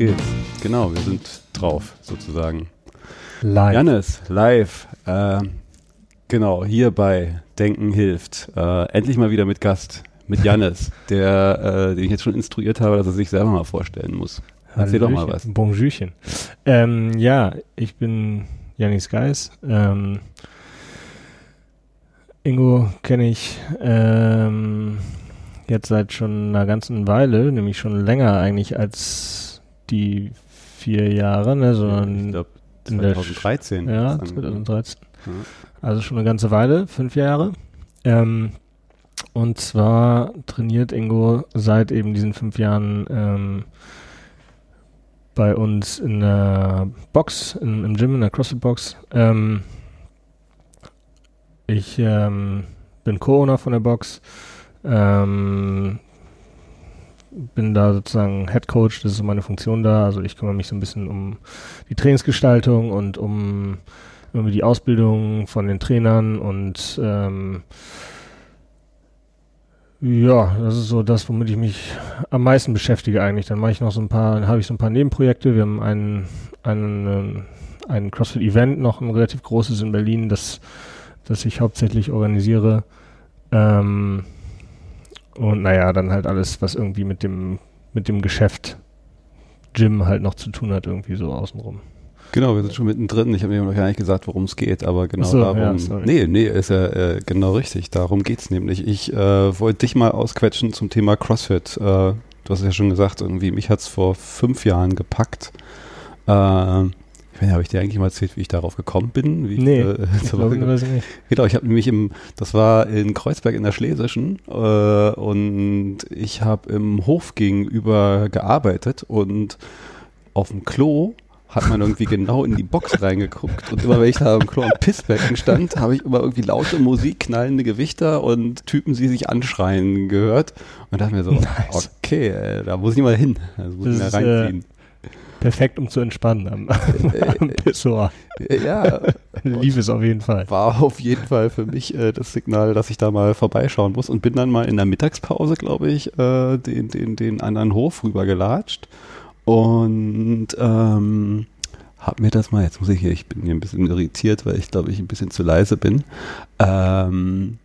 Geht's. Genau, wir sind drauf, sozusagen. Live. Jannis, live. Äh, genau, hier bei Denken hilft. Äh, endlich mal wieder mit Gast, mit Jannis, der, äh, den ich jetzt schon instruiert habe, dass er sich selber mal vorstellen muss. Erzähl doch mal was. Bonjourchen. Ähm, ja, ich bin Janis Geis. Ähm, Ingo kenne ich ähm, jetzt seit schon einer ganzen Weile, nämlich schon länger eigentlich als die vier Jahre, ne, sondern ich glaube in der 2013. ja, ist dann- 2013. Ja. Also schon eine ganze Weile, fünf Jahre. Ähm, und zwar trainiert Ingo seit eben diesen fünf Jahren ähm, bei uns in der Box, in, im Gym, in der CrossFit-Box. Ähm, ich ähm, bin Co-Owner von der Box. Ähm, bin da sozusagen Head Coach, das ist so meine Funktion da. Also ich kümmere mich so ein bisschen um die Trainingsgestaltung und um irgendwie die Ausbildung von den Trainern und ähm, ja, das ist so das, womit ich mich am meisten beschäftige eigentlich. Dann mache ich noch so ein paar, dann habe ich so ein paar Nebenprojekte. Wir haben einen, einen, ähm, ein CrossFit-Event, noch ein relativ großes in Berlin, das, das ich hauptsächlich organisiere. Ähm, und naja, dann halt alles, was irgendwie mit dem, mit dem Geschäft Gym halt noch zu tun hat, irgendwie so außenrum. Genau, wir sind schon mittendrin. Ich habe mir noch gar nicht gesagt, worum es geht, aber genau so, darum. ja, nee, nee, ist ja äh, genau richtig. Darum geht's nämlich. Ich äh, wollte dich mal ausquetschen zum Thema CrossFit. Äh, du hast es ja schon gesagt, irgendwie, mich hat's vor fünf Jahren gepackt. Äh, meine, habe ich dir eigentlich mal erzählt, wie ich darauf gekommen bin? Wie Nee, ich, äh, Ich glaube, ich nicht. Genau, ich habe nämlich im, das war in Kreuzberg in der Schlesischen äh, und ich habe im Hof gegenüber gearbeitet und auf dem Klo hat man irgendwie genau in die Box reingeguckt und immer wenn ich da im Klo am Pissbecken stand, habe ich immer irgendwie laute Musik, knallende Gewichter und Typen, die sich anschreien gehört und dachte mir so, Nice. okay, äh, da muss ich mal hin, also muss Das ich mal ist, reinziehen. Perfekt, um zu entspannen am, am Pissoir. ja, Lief es auf jeden Fall. war auf jeden Fall für mich äh, das Signal, dass ich da mal vorbeischauen muss und bin dann mal in der Mittagspause, glaube ich, äh, den, den, den anderen Hof rübergelatscht und ähm, hab mir das mal, jetzt muss ich hier, ich bin hier ein bisschen irritiert, weil ich glaube ich ein bisschen zu leise bin. Ähm,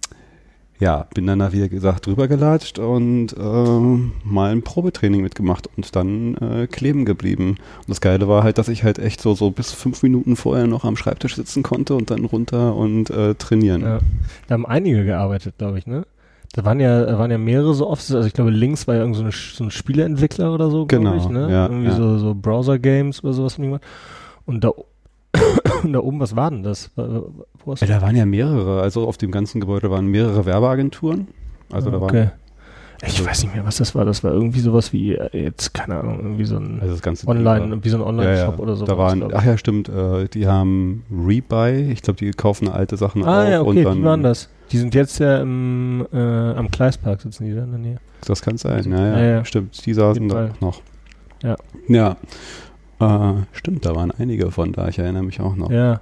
ja, bin dann da wie gesagt rübergelatscht und ähm, mal ein Probetraining mitgemacht und dann äh, kleben geblieben. Und das Geile war halt, dass ich halt echt so, so bis fünf Minuten vorher noch am Schreibtisch sitzen konnte und dann runter und äh, trainieren. Ja. Da haben einige gearbeitet, glaube ich, ne? Da waren ja, da waren ja mehrere so Offices, also ich glaube, links war ja irgend so, eine, so ein Spieleentwickler oder so, glaube Genau, ich, ne? ja, Irgendwie ja. so, so Browser-Games oder sowas. Und da, und da oben, was war denn das? Ja, da waren ja mehrere, also auf dem ganzen Gebäude waren mehrere Werbeagenturen. Also da okay. waren Ich weiß nicht mehr, was das war. Das war irgendwie sowas wie, äh, jetzt, keine Ahnung, irgendwie so ein also Online, wie so ein ja, Online-Shop ja, oder so. Da waren, ach ja, stimmt, äh, die haben Rebuy, ich glaube, die kaufen alte Sachen Ah auf ja, und okay, dann die waren das. Die sind jetzt ja im, äh, am Kleispark sitzen die da in der Nähe. Das kann sein, ja, ja, Ja, ja. stimmt. Die saßen da noch. Ja. Ja. Äh, stimmt, da waren einige von da, ich erinnere mich auch noch. Ja,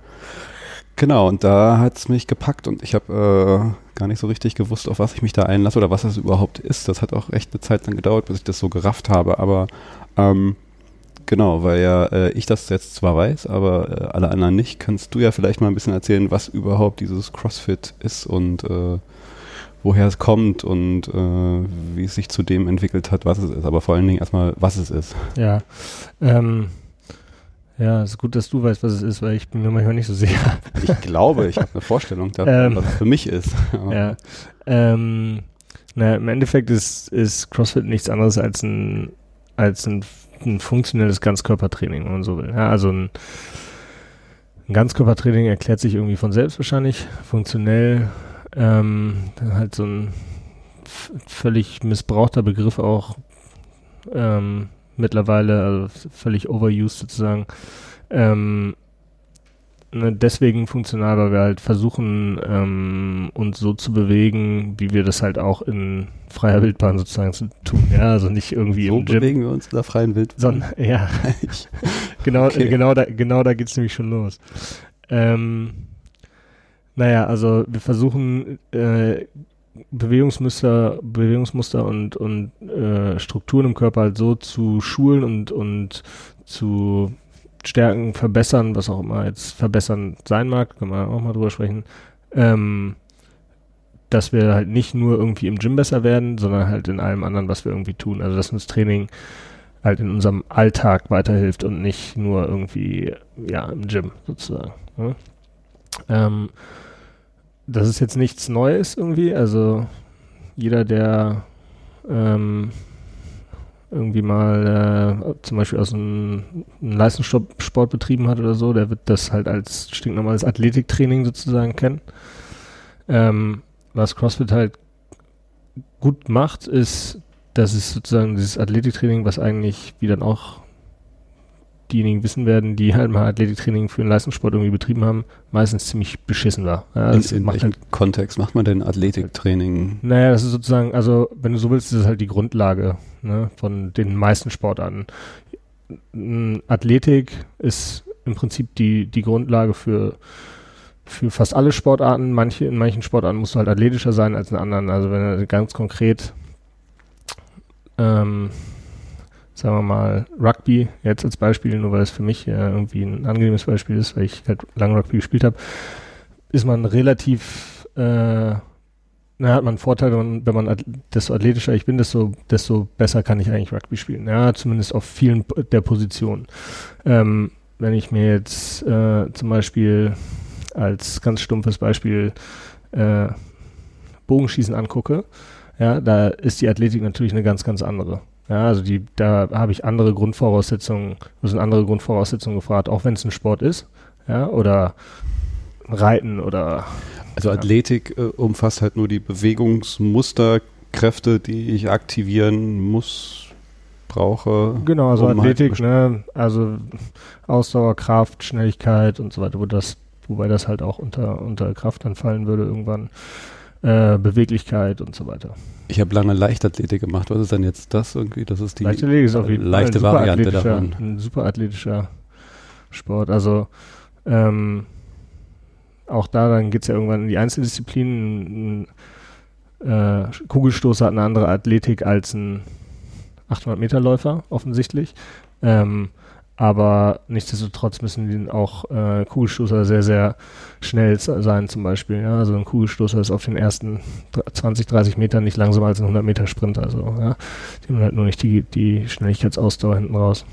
Genau, und da hat's mich gepackt und ich habe äh, gar nicht so richtig gewusst, auf was ich mich da einlasse oder was das überhaupt ist. Das hat auch echt eine Zeit lang gedauert, bis ich das so gerafft habe, aber ähm, genau, weil ja äh, ich das jetzt zwar weiß, aber äh, alle anderen nicht, kannst du ja vielleicht mal ein bisschen erzählen, was überhaupt dieses CrossFit ist und äh, woher es kommt und äh, wie es sich zu dem entwickelt hat, was es ist. Aber vor allen Dingen erstmal, was es ist. ja. Ähm, ja, ist gut, dass du weißt, was es ist, weil ich bin mir manchmal nicht so sicher. Ich glaube, ich habe eine Vorstellung davon, Ähm. was es für mich ist. Ja. Ähm, na, im Endeffekt ist, ist CrossFit nichts anderes als ein, als ein, ein funktionelles Ganzkörpertraining, wenn man so will. Ja, also ein, ein Ganzkörpertraining erklärt sich irgendwie von selbst wahrscheinlich. Funktionell, ähm, halt so ein völlig missbrauchter Begriff auch ähm, mittlerweile, also völlig overused sozusagen. Ähm, ne, deswegen funktional, weil wir halt versuchen, ähm, uns so zu bewegen, wie wir das halt auch in freier Wildbahn sozusagen zu tun. Ja, also nicht irgendwie so im Gym. bewegen wir uns in der freien Wildbahn. Sondern, ja, genau, Okay. genau da, genau da geht's nämlich schon los. Ähm, naja, also wir versuchen äh, Bewegungsmuster, Bewegungsmuster und, und äh, Strukturen im Körper halt so zu schulen und, und zu stärken, verbessern, was auch immer jetzt verbessern sein mag, kann man auch mal drüber sprechen, ähm, dass wir halt nicht nur irgendwie im Gym besser werden, sondern halt in allem anderen, was wir irgendwie tun. Also dass uns Training halt in unserem Alltag weiterhilft und nicht nur irgendwie, ja, im Gym sozusagen. Ne? Ähm, das ist jetzt nichts Neues irgendwie. Also jeder, der ähm, irgendwie mal äh, zum Beispiel aus einem, einem Leistungssport betrieben hat oder so, der wird das halt als stinknormales Athletiktraining sozusagen kennen. Ähm, was CrossFit halt gut macht, ist, dass es sozusagen dieses Athletiktraining, was eigentlich wie dann auch diejenigen wissen werden, die halt mal Athletiktraining für einen Leistungssport irgendwie betrieben haben, meistens ziemlich beschissen war. Ja, in, in welchem halt, Kontext macht man denn Athletiktraining? Naja, das ist sozusagen, also wenn du so willst, ist es halt die Grundlage ne, von den meisten Sportarten. Athletik ist im Prinzip die, die Grundlage für, für fast alle Sportarten. Manche, in manchen Sportarten musst du halt athletischer sein als in anderen. Also wenn du ganz konkret ähm, sagen wir mal, Rugby jetzt als Beispiel, nur weil es für mich ja irgendwie ein angenehmes Beispiel ist, weil ich halt lange Rugby gespielt habe, ist man relativ, äh, na, hat man einen Vorteil, wenn man, wenn man desto athletischer ich bin, desto, desto besser kann ich eigentlich Rugby spielen. Ja, zumindest auf vielen der Positionen. Ähm, wenn ich mir jetzt äh, zum Beispiel als ganz stumpfes Beispiel äh, Bogenschießen angucke, ja, da ist die Athletik natürlich eine ganz, ganz andere. Ja, also die, da habe ich andere Grundvoraussetzungen, sind andere Grundvoraussetzungen gefragt, auch wenn es ein Sport ist, ja, oder Reiten oder. Also Athletik äh, umfasst halt nur die Bewegungsmusterkräfte, die ich aktivieren muss, brauche. Genau, also um halt Athletik, halt ne, also Ausdauer, Kraft, Schnelligkeit und so weiter, wo das, wobei das halt auch unter, unter Kraft dann fallen würde irgendwann. Äh, Beweglichkeit und so weiter. Ich habe lange Leichtathletik gemacht. Was ist denn jetzt das irgendwie? Das ist die Leichtathletik ist auf jeden leichte Fall Variante davon. Ein super athletischer Sport. Also ähm, auch da, dann geht es ja irgendwann in die Einzeldisziplinen. Ein, äh, Kugelstoß hat eine andere Athletik als ein 800 Meter Läufer offensichtlich. Ähm, aber nichtsdestotrotz müssen auch äh, Kugelstoßer sehr, sehr schnell sein zum Beispiel. Ja? Also ein Kugelstoßer ist auf den ersten 20, 30 Metern nicht langsamer als ein 100 Meter Sprint. Also ja? die haben halt nur nicht die, die Schnelligkeitsausdauer hinten raus.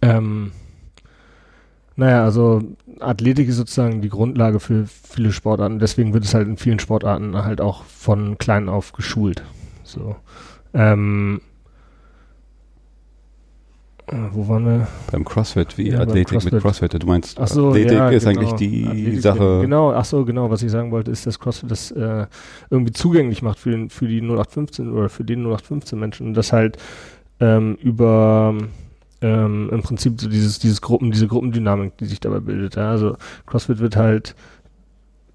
Ähm, naja, also Athletik ist sozusagen die Grundlage für viele Sportarten. Deswegen wird es halt in vielen Sportarten halt auch von klein auf geschult. So. Ähm, äh, wo waren wir? Beim CrossFit, wie ja, Athletik CrossFit. mit CrossFit. Du meinst, ach so, Athletik ja, ist genau. eigentlich die Athletik, Sache. Genau, ach so, genau. Was ich sagen wollte, ist, dass CrossFit das äh, irgendwie zugänglich macht für, den, für die 0815 oder für den 0815 Menschen und das halt ähm, über ähm, im Prinzip so dieses, dieses Gruppen, diese Gruppendynamik, die sich dabei bildet. Ja? Also CrossFit wird halt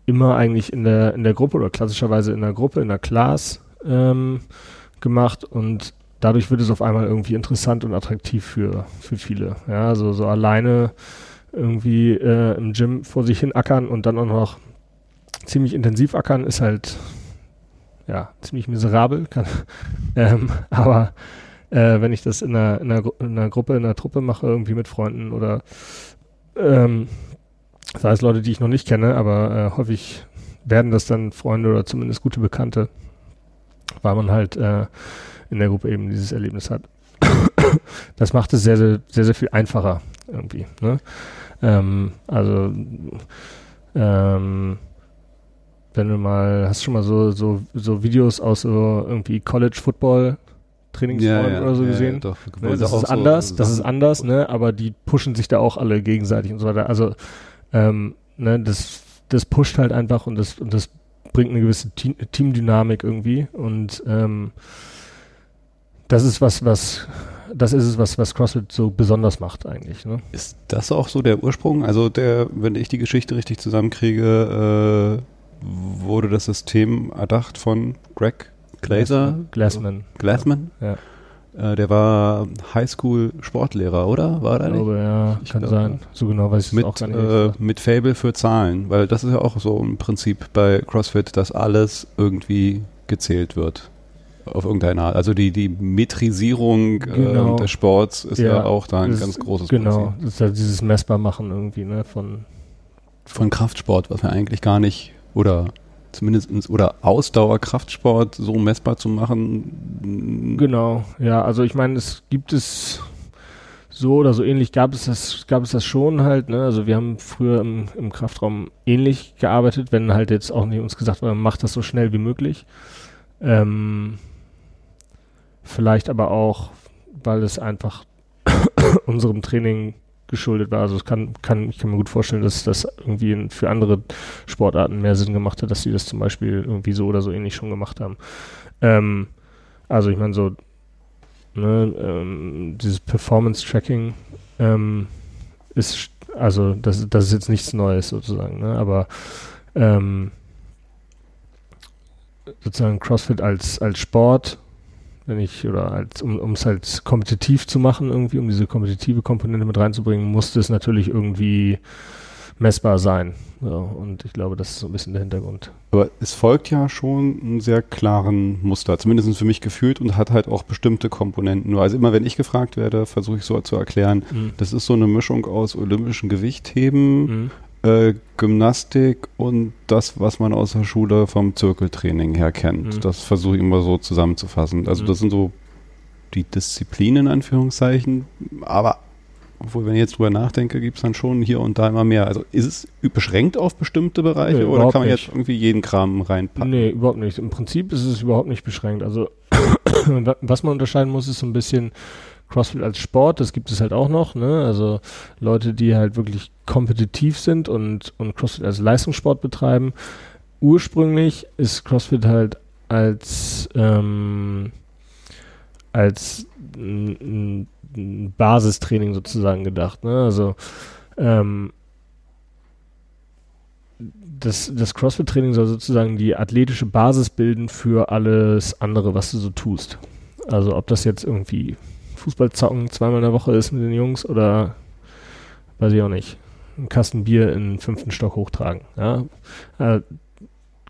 immer eigentlich in der, in der Gruppe oder klassischerweise in der Gruppe, in der Class ähm, gemacht und dadurch wird es auf einmal irgendwie interessant und attraktiv für, für viele. Ja, also so alleine irgendwie äh, im Gym vor sich hin ackern und dann auch noch ziemlich intensiv ackern ist halt ja ziemlich miserabel. Kann, ähm, aber äh, wenn ich das in einer, in, einer, in einer Gruppe, in einer Truppe mache, irgendwie mit Freunden oder ähm, sei es Leute, die ich noch nicht kenne, aber äh, häufig werden das dann Freunde oder zumindest gute Bekannte, weil man halt äh, in der Gruppe eben dieses Erlebnis hat. das macht es sehr, sehr, sehr, sehr viel einfacher irgendwie. Ne? Ähm, also ähm, wenn du mal, hast du schon mal so, so, so Videos aus so irgendwie College Football Trainingsräumen ja, ja, oder so ja, gesehen. Ja, ne, das ist anders, so das ist anders, ne? Aber die pushen sich da auch alle gegenseitig und so weiter. Also ähm, ne, das, das pusht halt einfach und das und das bringt eine gewisse Team Teamdynamik irgendwie und ähm, das ist was, was, das ist es, was, was CrossFit so besonders macht eigentlich. Ne? Ist das auch so der Ursprung? Also der, wenn ich die Geschichte richtig zusammenkriege, äh, wurde das System erdacht von Greg Glaser? Glassman. Glassman? Ja. Äh, der war Highschool-Sportlehrer, oder? War er nicht? Ich glaube, ja, ich kann glaube, sein. So genau weiß ich mit, auch gar nicht. Äh, mit Fable für Zahlen, weil das ist ja auch so im Prinzip bei CrossFit, dass alles irgendwie gezählt wird. Auf irgendeine Art. Also die, die Metrisierung Genau. äh, des Sports ist ja, Ja, auch da ein ganz großes Genau, Prinzip. das ist ja dieses Messbarmachen irgendwie, ne, von, Von Kraftsport, was wir eigentlich gar nicht, oder zumindest, oder Ausdauerkraftsport so messbar zu machen. Genau, ja, also ich meine, es gibt es so oder so ähnlich gab es das, gab es das schon halt, ne? Also wir haben früher im, im Kraftraum ähnlich gearbeitet, wenn halt jetzt auch nicht uns gesagt wurde, macht das so schnell wie möglich. Ähm, vielleicht aber auch, weil es einfach unserem Training geschuldet war. Also es kann, kann, ich kann mir gut vorstellen, dass das irgendwie für andere Sportarten mehr Sinn gemacht hat, dass sie das zum Beispiel irgendwie so oder so ähnlich schon gemacht haben. Ähm, also ich meine so, ne, ähm, dieses Performance-Tracking ähm, ist, st- also das, das ist jetzt nichts Neues sozusagen, ne? aber ähm, sozusagen CrossFit als, als Sport, wenn ich, oder als, um es halt kompetitiv zu machen irgendwie, um diese kompetitive Komponente mit reinzubringen, musste es natürlich irgendwie messbar sein. So, und ich glaube, das ist so ein bisschen der Hintergrund. Aber es folgt ja schon einem sehr klaren Muster, zumindest für mich gefühlt und hat halt auch bestimmte Komponenten. Nur also immer wenn ich gefragt werde, versuche ich so zu erklären, Mhm. das ist so eine Mischung aus olympischen Gewichtheben, Mhm. Äh, Gymnastik und das, was man aus der Schule vom Zirkeltraining her kennt. Mhm. Das versuche ich immer so zusammenzufassen. Also Mhm. das sind so die Disziplinen in Anführungszeichen, aber obwohl, wenn ich jetzt drüber nachdenke, gibt es dann schon hier und da immer mehr. Also ist es beschränkt auf bestimmte Bereiche Nee, oder kann man nicht. jetzt irgendwie jeden Kram reinpacken? Nee, überhaupt nicht. Im Prinzip ist es überhaupt nicht beschränkt. Also wa- was man unterscheiden muss, ist so ein bisschen CrossFit als Sport, das gibt es halt auch noch, ne? Also Leute, die halt wirklich kompetitiv sind und, und CrossFit als Leistungssport betreiben. Ursprünglich ist CrossFit halt als ähm, als ein, ein- Basistraining sozusagen gedacht, ne? Also ähm, das, das CrossFit-Training soll sozusagen die athletische Basis bilden für alles andere, was du so tust. Also ob das jetzt irgendwie Fußball zocken zweimal in der Woche ist mit den Jungs oder weiß ich auch nicht. Einen Kasten Bier in den fünften Stock hochtragen. Ja? Äh,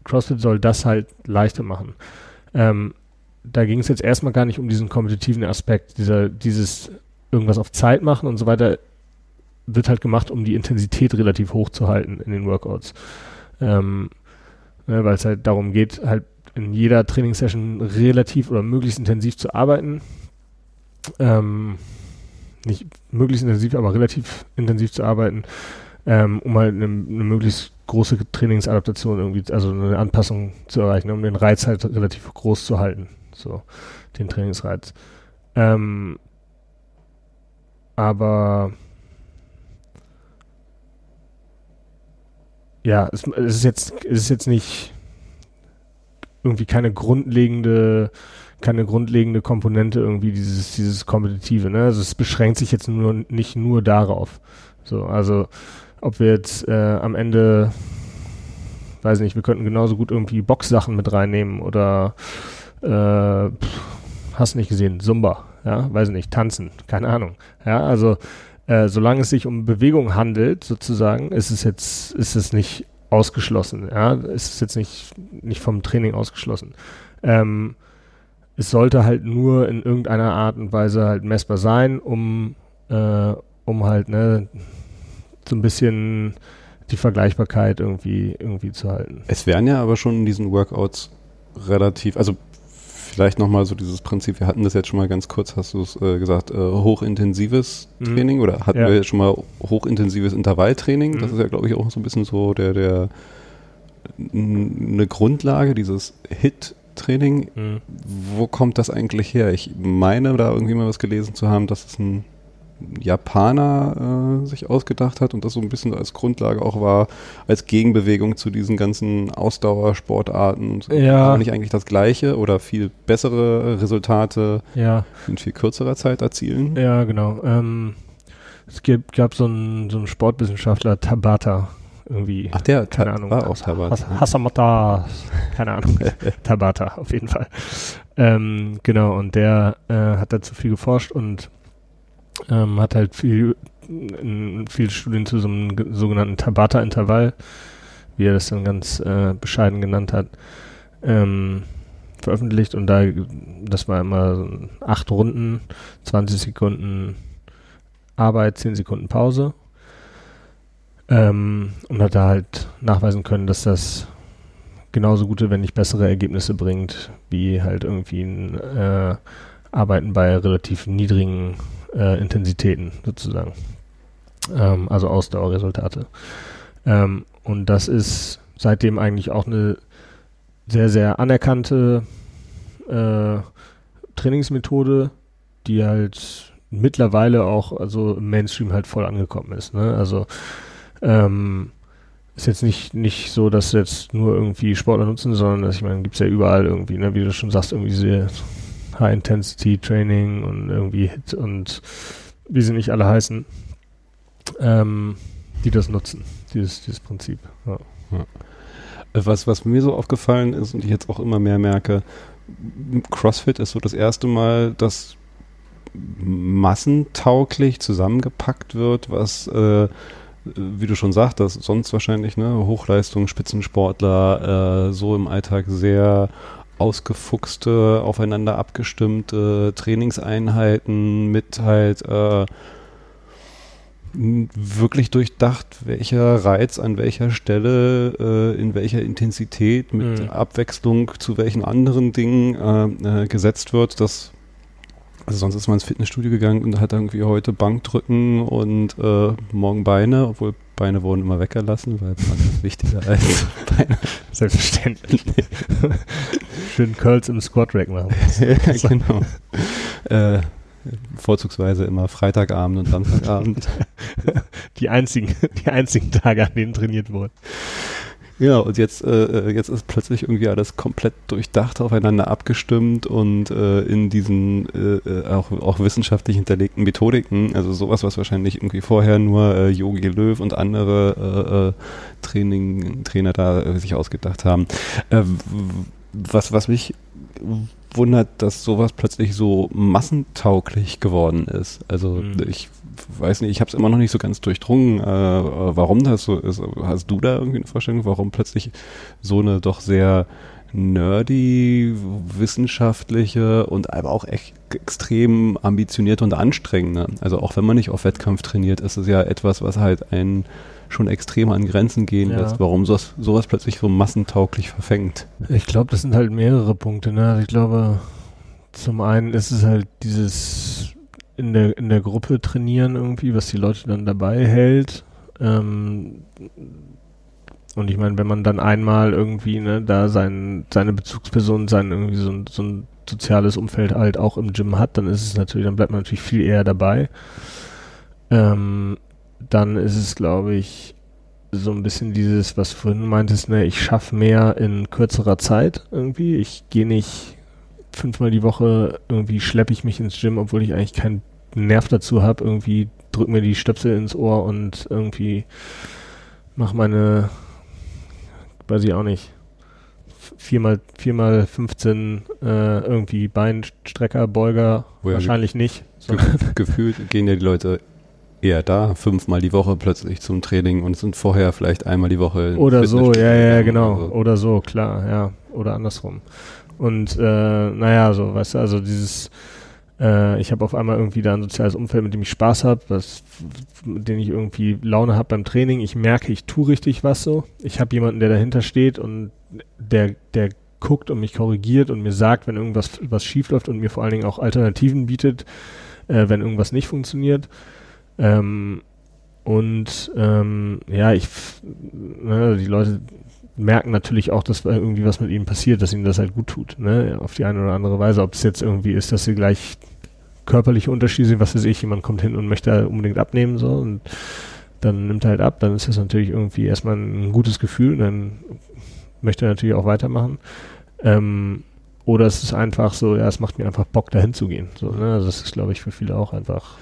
CrossFit soll das halt leichter machen. Ähm, da ging es jetzt erstmal gar nicht um diesen kompetitiven Aspekt, dieser, dieses irgendwas auf Zeit machen und so weiter wird halt gemacht, um die Intensität relativ hoch zu halten in den Workouts. Ähm, ne, Weil es halt darum geht, halt in jeder Trainingssession relativ oder möglichst intensiv zu arbeiten. Ähm, nicht möglichst intensiv, aber relativ intensiv zu arbeiten, ähm, um halt eine, eine möglichst große Trainingsadaptation irgendwie, also eine Anpassung zu erreichen, um den Reiz halt relativ groß zu halten. So, den Trainingsreiz. Ähm, aber ja, es, es ist jetzt, es ist jetzt nicht irgendwie keine grundlegende, keine grundlegende Komponente irgendwie dieses, dieses Kompetitive, ne? Also es beschränkt sich jetzt nur nicht nur darauf. So, also ob wir jetzt äh, am Ende, weiß nicht, wir könnten genauso gut irgendwie Boxsachen mit reinnehmen oder äh, pff, hast nicht gesehen, Zumba, ja, weiß nicht, tanzen, keine Ahnung. Ja, also äh, solange es sich um Bewegung handelt, sozusagen, ist es jetzt, ist es nicht ausgeschlossen, ja, ist es jetzt nicht, nicht vom Training ausgeschlossen. Ähm, es sollte halt nur in irgendeiner Art und Weise halt messbar sein, um, äh, um halt, ne, so ein bisschen die Vergleichbarkeit irgendwie, irgendwie zu halten. Es wären ja aber schon in diesen Workouts relativ, also vielleicht nochmal so dieses Prinzip, wir hatten das jetzt schon mal ganz kurz, hast du es äh, gesagt, äh, hochintensives Mhm. Training oder hatten Ja. wir jetzt schon mal hochintensives Intervalltraining? Das Mhm. ist ja, glaube ich, auch so ein bisschen so der, der eine Grundlage, dieses HIT-Training. Mhm. Wo kommt das eigentlich her? Ich meine, da irgendwie mal was gelesen zu haben, dass es ein Japaner äh, sich ausgedacht hat und das so ein bisschen als Grundlage auch war, als Gegenbewegung zu diesen ganzen Ausdauersportarten. Ja. Man nicht eigentlich das Gleiche oder viel bessere Resultate Ja, in viel kürzerer Zeit erzielen? ja, genau. Ähm, es gibt, gab so einen, so einen Sportwissenschaftler, Tabata, irgendwie. Ach, der keine Ahnung. war aus Tabata. Has Hasamata, keine Ahnung. Tabata, auf jeden Fall. Ähm, genau, und der äh, hat dazu viel geforscht und ähm, hat halt viel, in, viele Studien zu so einem ge- sogenannten Tabata-Intervall, wie er das dann ganz äh, bescheiden genannt hat, ähm, veröffentlicht und da, das war immer so acht Runden, 20 Sekunden Arbeit, 10 Sekunden Pause. Ähm, und hat da halt nachweisen können, dass das genauso gute, wenn nicht bessere Ergebnisse bringt, wie halt irgendwie ein äh, Arbeiten bei relativ niedrigen äh, Intensitäten sozusagen. Ähm, also Ausdauerresultate. Ähm, und das ist seitdem eigentlich auch eine sehr, sehr anerkannte äh, Trainingsmethode, die halt mittlerweile auch also im Mainstream halt voll angekommen ist. Ne? Also ähm, ist jetzt nicht, nicht so, dass jetzt nur irgendwie Sportler nutzen, sondern dass, ich meine, gibt's ja überall irgendwie, ne, wie du schon sagst, irgendwie diese High-Intensity-Training und irgendwie Hit und wie sie nicht alle heißen, ähm, die das nutzen, dieses, dieses Prinzip. Ja. Was, was mir so aufgefallen ist und ich jetzt auch immer mehr merke, CrossFit ist so das erste Mal, dass massentauglich zusammengepackt wird, was, äh, wie du schon sagtest, sonst wahrscheinlich, ne, Hochleistung, Spitzensportler, äh, so im Alltag sehr ausgefuchste, aufeinander abgestimmte Trainingseinheiten mit halt äh, wirklich durchdacht, welcher Reiz an welcher Stelle, äh, in welcher Intensität, mit Mhm. Abwechslung zu welchen anderen Dingen äh, äh, gesetzt wird. Das, also sonst ist man ins Fitnessstudio gegangen und hat irgendwie heute Bankdrücken und äh, morgen Beine, obwohl Beine wurden immer weggelassen, weil Bank ist wichtiger als Beine. Selbstverständlich. Schön Curls im Squat Rack machen. ja, genau. Äh, vorzugsweise immer Freitagabend und Samstagabend. Die einzigen, die einzigen Tage, an denen trainiert wurde. Ja, und jetzt, äh, jetzt ist plötzlich irgendwie alles komplett durchdacht, aufeinander abgestimmt und äh, in diesen äh, äh, auch, auch wissenschaftlich hinterlegten Methodiken, also sowas, was wahrscheinlich irgendwie vorher nur äh, Yogi Löw und andere äh, äh, Training, Trainer da äh, sich ausgedacht haben. Äh, was, was mich wundert, dass sowas plötzlich so massentauglich geworden ist. Also Mhm. ich weiß nicht, ich habe es immer noch nicht so ganz durchdrungen, äh, äh, warum das so ist. Hast du da irgendwie eine Vorstellung, warum plötzlich so eine doch sehr nerdy, wissenschaftliche und aber auch echt extrem ambitionierte und anstrengende. Also auch wenn man nicht auf Wettkampf trainiert, ist es ja etwas, was halt einen schon extrem an Grenzen gehen Ja. lässt. Warum sowas, sowas plötzlich so massentauglich verfängt? Ich glaube, das sind halt mehrere Punkte. Ne? Also ich glaube, zum einen ist es halt dieses in der, in der Gruppe trainieren irgendwie, was die Leute dann dabei hält. Ähm, und ich meine, wenn man dann einmal irgendwie ne, da sein, seine Bezugsperson, sein irgendwie so ein, so ein soziales Umfeld halt auch im Gym hat, dann ist es natürlich, dann bleibt man natürlich viel eher dabei. Ähm, dann ist es, glaube ich, so ein bisschen dieses, was du vorhin meintest, ne, ich schaffe mehr in kürzerer Zeit irgendwie. Ich gehe nicht fünfmal die Woche, irgendwie schleppe ich mich ins Gym, obwohl ich eigentlich keinen Nerv dazu habe, irgendwie drück mir die Stöpsel ins Ohr und irgendwie mach meine, weiß ich auch nicht, viermal, viermal 15 äh, irgendwie Beinstrecker, Beuger, Wo ja wahrscheinlich nicht. Ge gefühlt gehen ja die Leute eher da, fünfmal die Woche plötzlich zum Training und sind vorher vielleicht einmal die Woche. Oder so, ja, ja, genau. oder so. Oder so, klar, ja. Oder andersrum. Und äh, naja, so, weißt du, also dieses, äh, ich habe auf einmal irgendwie da ein soziales Umfeld, mit dem ich Spaß habe, was, mit dem ich irgendwie Laune habe beim Training. Ich merke, ich tue richtig was so. Ich habe jemanden, der dahinter steht und der, der guckt und mich korrigiert und mir sagt, wenn irgendwas was schief läuft und mir vor allen Dingen auch Alternativen bietet, äh, wenn irgendwas nicht funktioniert. Ähm, und ähm, ja, ich, ne, die Leute merken natürlich auch, dass irgendwie was mit ihnen passiert, dass ihnen das halt gut tut, ne, auf die eine oder andere Weise. Ob es jetzt irgendwie ist, dass sie gleich körperliche Unterschiede sehen, was weiß ich, jemand kommt hin und möchte unbedingt abnehmen, so, und dann nimmt er halt ab, dann ist das natürlich irgendwie erstmal ein gutes Gefühl dann möchte er natürlich auch weitermachen. Ähm, oder es ist einfach so, ja, es macht mir einfach Bock, dahin zu gehen. So, ne? Also das ist, glaube ich, für viele auch einfach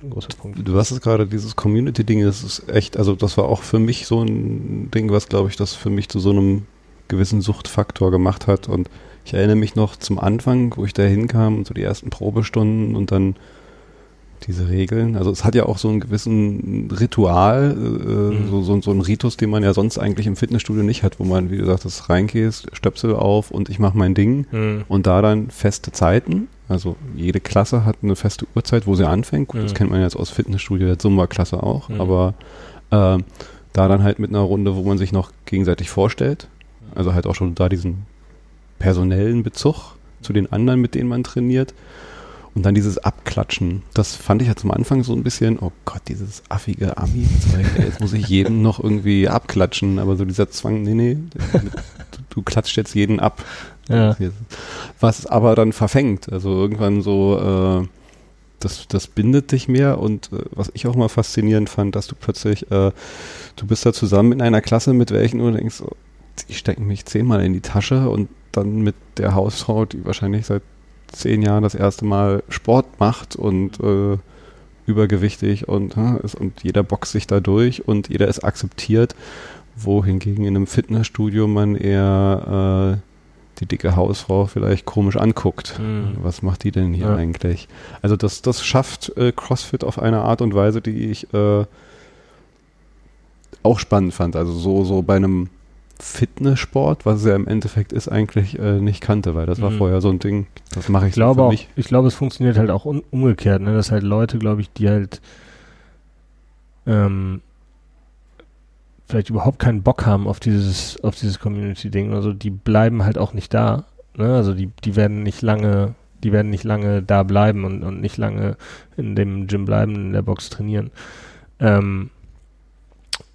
ein großer Punkt. Du hast es gerade, dieses Community-Ding, das ist echt, also das war auch für mich so ein Ding, was, glaube ich, das für mich zu so einem gewissen Suchtfaktor gemacht hat. Und ich erinnere mich noch zum Anfang, wo ich da hinkam und so die ersten Probestunden und dann diese Regeln. Also es hat ja auch so einen gewissen Ritual, äh, mhm. so, so, so ein Ritus, den man ja sonst eigentlich im Fitnessstudio nicht hat, wo man, wie du sagst, reingehst, Stöpsel auf und ich mache mein Ding mhm. und da dann feste Zeiten. Also jede Klasse hat eine feste Uhrzeit, wo sie anfängt. Gut, mhm. das kennt man jetzt aus Fitnessstudio, der Zumba-Klasse auch, mhm. aber äh, da dann halt mit einer Runde, wo man sich noch gegenseitig vorstellt. Also halt auch schon da diesen personellen Bezug zu den anderen, mit denen man trainiert. Und dann dieses Abklatschen, das fand ich ja zum Anfang so ein bisschen, oh Gott, dieses affige Ami-Zeug, jetzt muss ich jeden noch irgendwie abklatschen, aber so dieser Zwang, nee, nee, du, du klatscht jetzt jeden ab. Ja. Was aber dann verfängt, also irgendwann so, äh, das, das bindet dich mehr. Und äh, was ich auch mal faszinierend fand, dass du plötzlich, äh, du bist da zusammen in einer Klasse, mit welchen du denkst, oh, die stecken mich zehnmal in die Tasche. Und dann mit der Hausfrau, die wahrscheinlich seit zehn Jahren das erste Mal Sport macht und äh, übergewichtig und, äh, ist, und jeder boxt sich da durch und jeder ist akzeptiert, wohingegen in einem Fitnessstudio man eher äh, die dicke Hausfrau vielleicht komisch anguckt. Mhm. Was macht die denn hier ja. eigentlich? Also das, das schafft äh, CrossFit auf eine Art und Weise, die ich äh, auch spannend fand. Also so, so bei einem Fitnesssport, was es ja im Endeffekt ist, eigentlich äh, nicht kannte, weil das war mhm. vorher so ein Ding, das mache ich, ich glaube so für auch, mich. Ich glaube, es funktioniert halt auch un umgekehrt, ne? dass halt Leute, glaube ich, die halt ähm, vielleicht überhaupt keinen Bock haben auf dieses, auf dieses Community-Ding, also die bleiben halt auch nicht da. Ne? Also die, die werden nicht lange, die werden nicht lange da bleiben und, und nicht lange in dem Gym bleiben, in der Box trainieren. Ähm,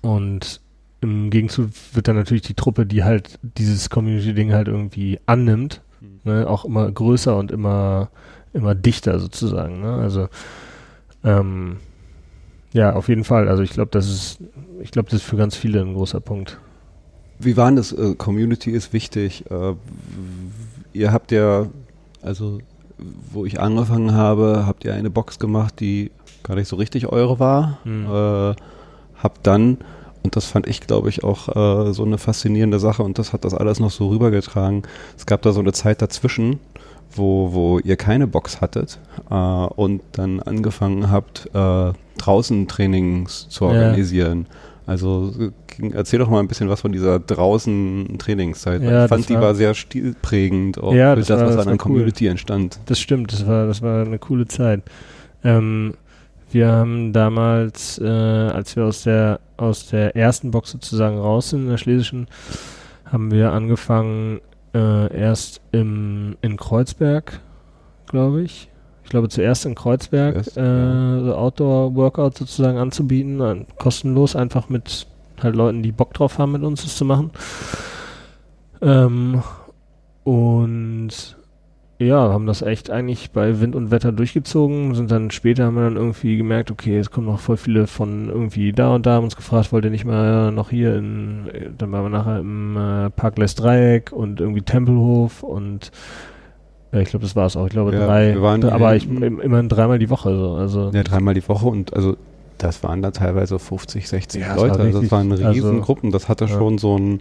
und im Gegenzug wird dann natürlich die Truppe, die halt dieses Community-Ding halt irgendwie annimmt, mhm. ne, auch immer größer und immer, immer dichter sozusagen. Ne? Also ähm, ja, auf jeden Fall. Also ich glaube, das ist, ich glaube, das ist für ganz viele ein großer Punkt. Wie war das? Äh, Community ist wichtig. Äh, ihr habt ja, also wo ich angefangen habe, habt ihr eine Box gemacht, die gar nicht so richtig eure war. Mhm. Äh, habt dann und das fand ich, glaube ich, auch äh, so eine faszinierende Sache und das hat das alles noch so rübergetragen. Es gab da so eine Zeit dazwischen, wo, wo ihr keine Box hattet äh, und dann angefangen habt, äh, draußen Trainings zu organisieren. Ja. Also erzähl doch mal ein bisschen was von dieser draußen Trainingszeit. Ja, ich fand, die war, war sehr stilprägend auch ja, für das, das was das an der cool. Community entstand. Das stimmt, das war, das war eine coole Zeit. Ähm, wir haben damals, äh, als wir aus der aus der ersten Box sozusagen raus sind, in der schlesischen, haben wir angefangen äh, erst im, in Kreuzberg, glaube ich. Ich glaube zuerst in Kreuzberg Erst, äh, so Outdoor-Workout sozusagen anzubieten, äh, kostenlos einfach mit halt Leuten, die Bock drauf haben, mit uns das zu machen. Ähm, und ja, haben das echt eigentlich bei Wind und Wetter durchgezogen, sind dann später haben wir dann irgendwie gemerkt, okay, es kommen noch voll viele von irgendwie da und da, haben uns gefragt, wollt ihr nicht mal noch hier in, dann waren wir nachher im äh, Parkles Dreieck und irgendwie Tempelhof und ja, ich glaube, das war es auch. Ich glaube, ja, drei, aber ich, immerhin dreimal die Woche. So, also ja, dreimal die Woche und also das waren da teilweise 50, 60 ja, Leute. Das also das waren also Riesengruppen. Also, das hatte ja. schon so ein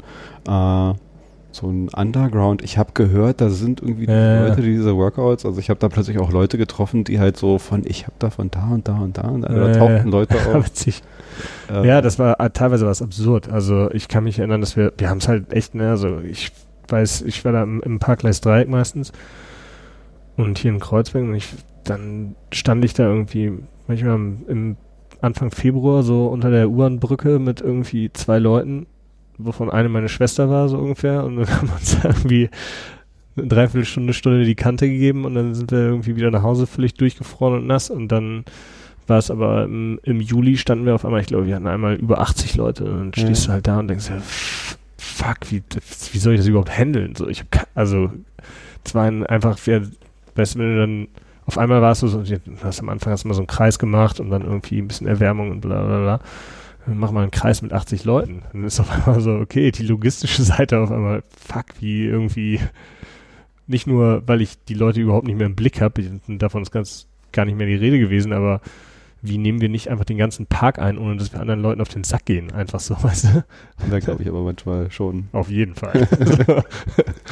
äh, so ein Underground. Ich habe gehört, da sind irgendwie äh. Leute, die diese Workouts, also ich habe da plötzlich auch Leute getroffen, die halt so von, ich habe da von da und da und da und da, da tauchten Leute auf. Witzig. Ähm. Ja, das war äh, teilweise was absurd. Also ich kann mich erinnern, dass wir, wir haben es halt echt, ne, also ich weiß, ich war da im, im Parkgleis Dreieck meistens und hier in Kreuzberg und ich, dann stand ich da irgendwie manchmal im, im Anfang Februar so unter der U-Bahn-Brücke mit irgendwie zwei Leuten wovon eine meine Schwester war, so ungefähr. Und dann haben wir uns irgendwie eine Dreiviertelstunde, Stunde die Kante gegeben und dann sind wir irgendwie wieder nach Hause völlig durchgefroren und nass und dann war es aber im, im Juli standen wir auf einmal, ich glaube, wir hatten einmal über 80 Leute und dann stehst ja. du halt da und denkst, ja, fuck, wie, wie soll ich das überhaupt handeln? So, ich hab, also, es war einfach, wer, weißt du, wenn du dann, auf einmal warst du so, du hast am Anfang hast du mal so einen Kreis gemacht und dann irgendwie ein bisschen Erwärmung und bla, bla, bla mach mal einen Kreis mit 80 Leuten. Dann ist auf einmal so, okay, die logistische Seite auf einmal, fuck, wie irgendwie nicht nur, weil ich die Leute überhaupt nicht mehr im Blick habe, davon ist ganz gar nicht mehr die Rede gewesen, aber wie nehmen wir nicht einfach den ganzen Park ein, ohne dass wir anderen Leuten auf den Sack gehen? Einfach so, weißt du? Da glaube ich aber manchmal schon. Auf jeden Fall.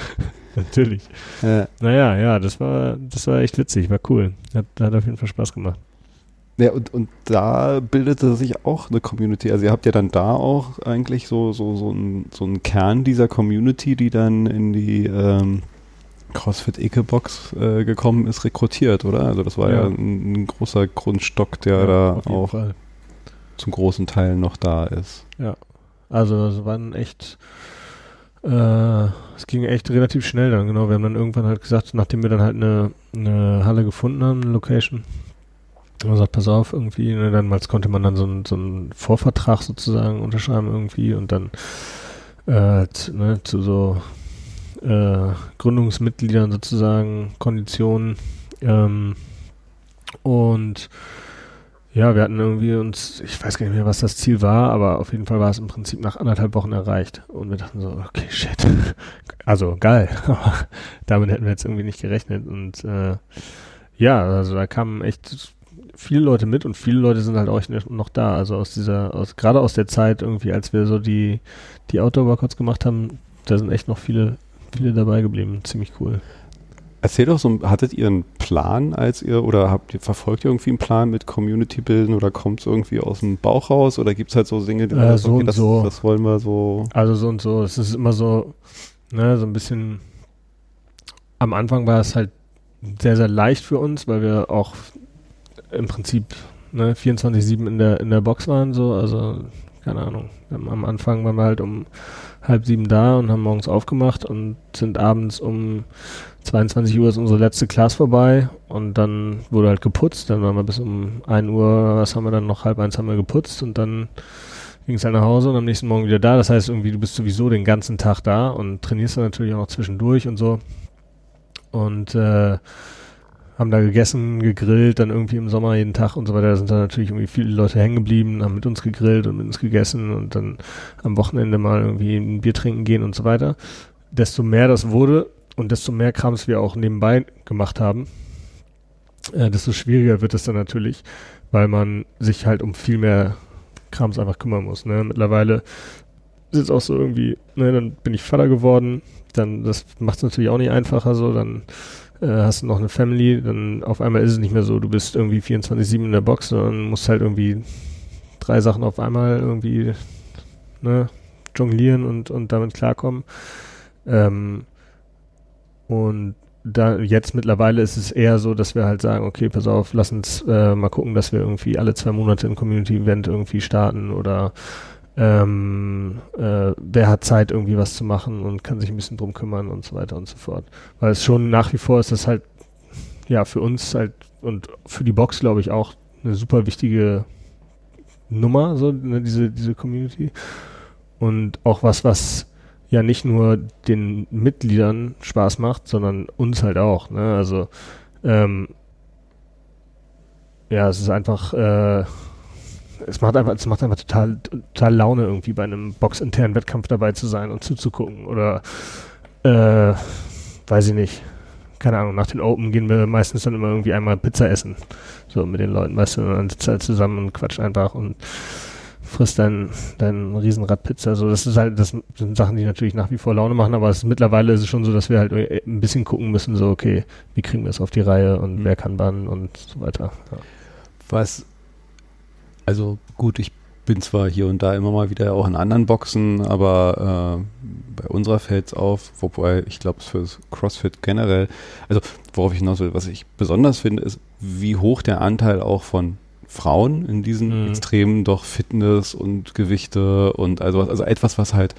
Natürlich. Ja. Naja, ja, das war, das war echt witzig, war cool. Hat, hat auf jeden Fall Spaß gemacht. Ja, und, und da bildete sich auch eine Community. Also ihr habt ja dann da auch eigentlich so, so, so, ein, so einen Kern dieser Community, die dann in die ähm, CrossFit Ecke-Box äh, gekommen ist, rekrutiert, oder? Also das war ja, ja ein, ein, großer Grundstock, der ja, da auch Fall. zum großen Teil noch da ist. Ja, also es waren echt, äh, es ging echt relativ schnell dann, genau. Wir haben dann irgendwann halt gesagt, nachdem wir dann halt eine, eine Halle gefunden haben, eine Location, haben wir gesagt, pass auf, irgendwie, ne, damals konnte man dann so, ein, so einen Vorvertrag sozusagen unterschreiben irgendwie und dann äh, ne, zu so äh, Gründungsmitgliedern sozusagen Konditionen. Ähm, und ja, wir hatten irgendwie uns, ich weiß gar nicht mehr, was das Ziel war, aber auf jeden Fall war es im Prinzip nach anderthalb Wochen erreicht. Und wir dachten so, okay, shit. Also geil, aber damit hätten wir jetzt irgendwie nicht gerechnet. Und äh, ja, also da kamen echt viele Leute mit und viele Leute sind halt auch noch da. Also aus dieser, aus, gerade aus der Zeit irgendwie, als wir so die, die Outdoor-Workouts gemacht haben, da sind echt noch viele viele dabei geblieben. Ziemlich cool. Erzähl doch so, hattet ihr einen Plan, als ihr, oder habt ihr, verfolgt ihr irgendwie einen Plan mit Community bilden oder kommt es irgendwie aus dem Bauch raus oder gibt es halt so Dinge, die äh, so okay, das, so. das wollen wir so. Also so und so. Es ist immer so, ne, so ein bisschen am Anfang war es halt sehr, sehr leicht für uns, weil wir auch im Prinzip ne, 24-7 in der, in der Box waren, so, also keine Ahnung. Am Anfang waren wir halt um halb sieben da und haben morgens aufgemacht und sind abends um 22 Uhr ist unsere letzte Class vorbei und dann wurde halt geputzt. Dann waren wir bis um 1 Uhr, was haben wir dann noch, halb eins haben wir geputzt und dann ging es halt nach Hause und am nächsten Morgen wieder da. Das heißt irgendwie, du bist sowieso den ganzen Tag da und trainierst dann natürlich auch noch zwischendurch und so. Und äh, haben da gegessen, gegrillt, dann irgendwie im Sommer jeden Tag und so weiter. Da sind dann natürlich irgendwie viele Leute hängen geblieben, haben mit uns gegrillt und mit uns gegessen und dann am Wochenende mal irgendwie ein Bier trinken gehen und so weiter. Desto mehr das wurde und desto mehr Krams wir auch nebenbei gemacht haben, äh, desto schwieriger wird es dann natürlich, weil man sich halt um viel mehr Krams einfach kümmern muss. Ne? Mittlerweile ist es auch so irgendwie, ne, dann bin ich Vater geworden, dann das macht es natürlich auch nicht einfacher so, dann äh, hast du noch eine Family, dann auf einmal ist es nicht mehr so, du bist irgendwie 24-7 in der Box, sondern musst halt irgendwie drei Sachen auf einmal irgendwie ne, jonglieren und, und damit klarkommen. Ähm, und da jetzt mittlerweile ist es eher so, dass wir halt sagen, okay, pass auf, lass uns äh, mal gucken, dass wir irgendwie alle zwei Monate ein Community-Event irgendwie starten oder ähm, äh, wer hat Zeit, irgendwie was zu machen und kann sich ein bisschen drum kümmern und so weiter und so fort. Weil es schon nach wie vor ist das halt, ja, für uns halt und für die Box, glaube ich, auch eine super wichtige Nummer, so, ne, diese, diese Community. Und auch was, was ja nicht nur den Mitgliedern Spaß macht, sondern uns halt auch, ne? Also, ähm, ja, es ist einfach, äh, es macht einfach, es macht einfach total, total Laune, irgendwie bei einem boxinternen Wettkampf dabei zu sein und zuzugucken. Oder äh, weiß ich nicht. Keine Ahnung, nach den Open gehen wir meistens dann immer irgendwie einmal Pizza essen. So mit den Leuten, weißt du, und dann sitzt halt zusammen und quatscht einfach und frisst dein, dein Riesenrad-Pizza. So, das ist halt, das sind Sachen, die natürlich nach wie vor Laune machen, aber es, mittlerweile ist es schon so, dass wir halt ein bisschen gucken müssen, so, okay, wie kriegen wir es auf die Reihe und mhm. wer kann wann und so weiter. Ja. Was also gut, ich bin zwar hier und da immer mal wieder auch in anderen Boxen, aber äh, bei unserer fällt es auf, wobei ich glaube, es für CrossFit generell, also worauf ich hinaus will, was ich besonders finde, ist, wie hoch der Anteil auch von Frauen in diesen mhm. Extremen doch Fitness und Gewichte und also, also etwas, was halt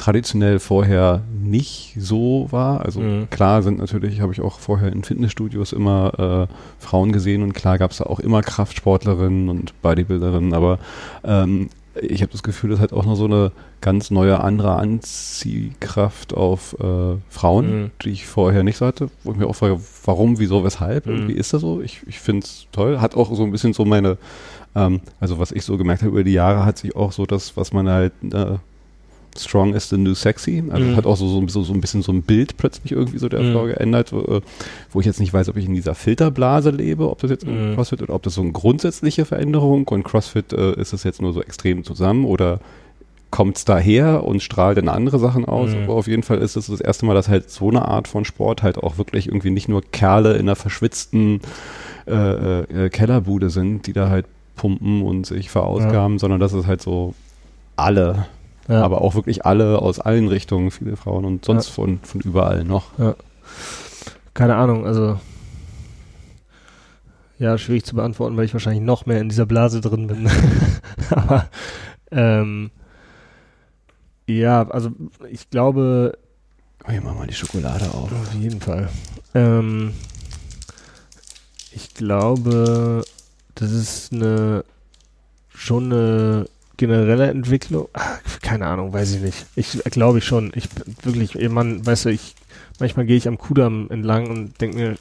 traditionell vorher nicht so war. Also mhm. klar sind natürlich, habe ich auch vorher in Fitnessstudios immer äh, Frauen gesehen und klar gab es da auch immer Kraftsportlerinnen und Bodybuilderinnen, aber ähm, ich habe das Gefühl, das hat auch noch so eine ganz neue andere Anziehkraft auf äh, Frauen, mhm. die ich vorher nicht so hatte, wo ich mir auch frage, warum, wieso, weshalb, mhm. irgendwie ist das so? Ich, ich finde es toll. Hat auch so ein bisschen so meine, ähm, also was ich so gemerkt habe über die Jahre, hat sich auch so das, was man halt äh, Strong is the New Sexy. Also Mhm. hat auch so, so, so, so ein bisschen so ein Bild plötzlich irgendwie so der Mhm. Frau geändert, wo, äh, wo ich jetzt nicht weiß, ob ich in dieser Filterblase lebe, ob das jetzt Mhm. CrossFit oder ob das so eine grundsätzliche Veränderung und CrossFit äh, ist es jetzt nur so extrem zusammen oder kommt es daher und strahlt in andere Sachen aus. Mhm. Aber auf jeden Fall ist es das erste Mal, dass halt so eine Art von Sport halt auch wirklich irgendwie nicht nur Kerle in einer verschwitzten äh, äh, Kellerbude sind, die da halt pumpen und sich verausgaben, sondern dass es halt so alle, Ja. aber auch wirklich alle aus allen Richtungen, viele Frauen und sonst von, von überall noch. Keine Ahnung, also ja, schwierig zu beantworten, weil ich wahrscheinlich noch mehr in dieser Blase drin bin. Aber ähm, ja, also ich glaube Oh, hier machen wir mal die Schokolade auf. auf jeden Fall. Ähm, ich glaube, das ist eine schon eine generelle Entwicklung. Ach, keine Ahnung, weiß ich nicht. Ich glaube ich schon. Ich bin wirklich, man, weißt du, ich manchmal gehe ich am Kudamm entlang und denke mir,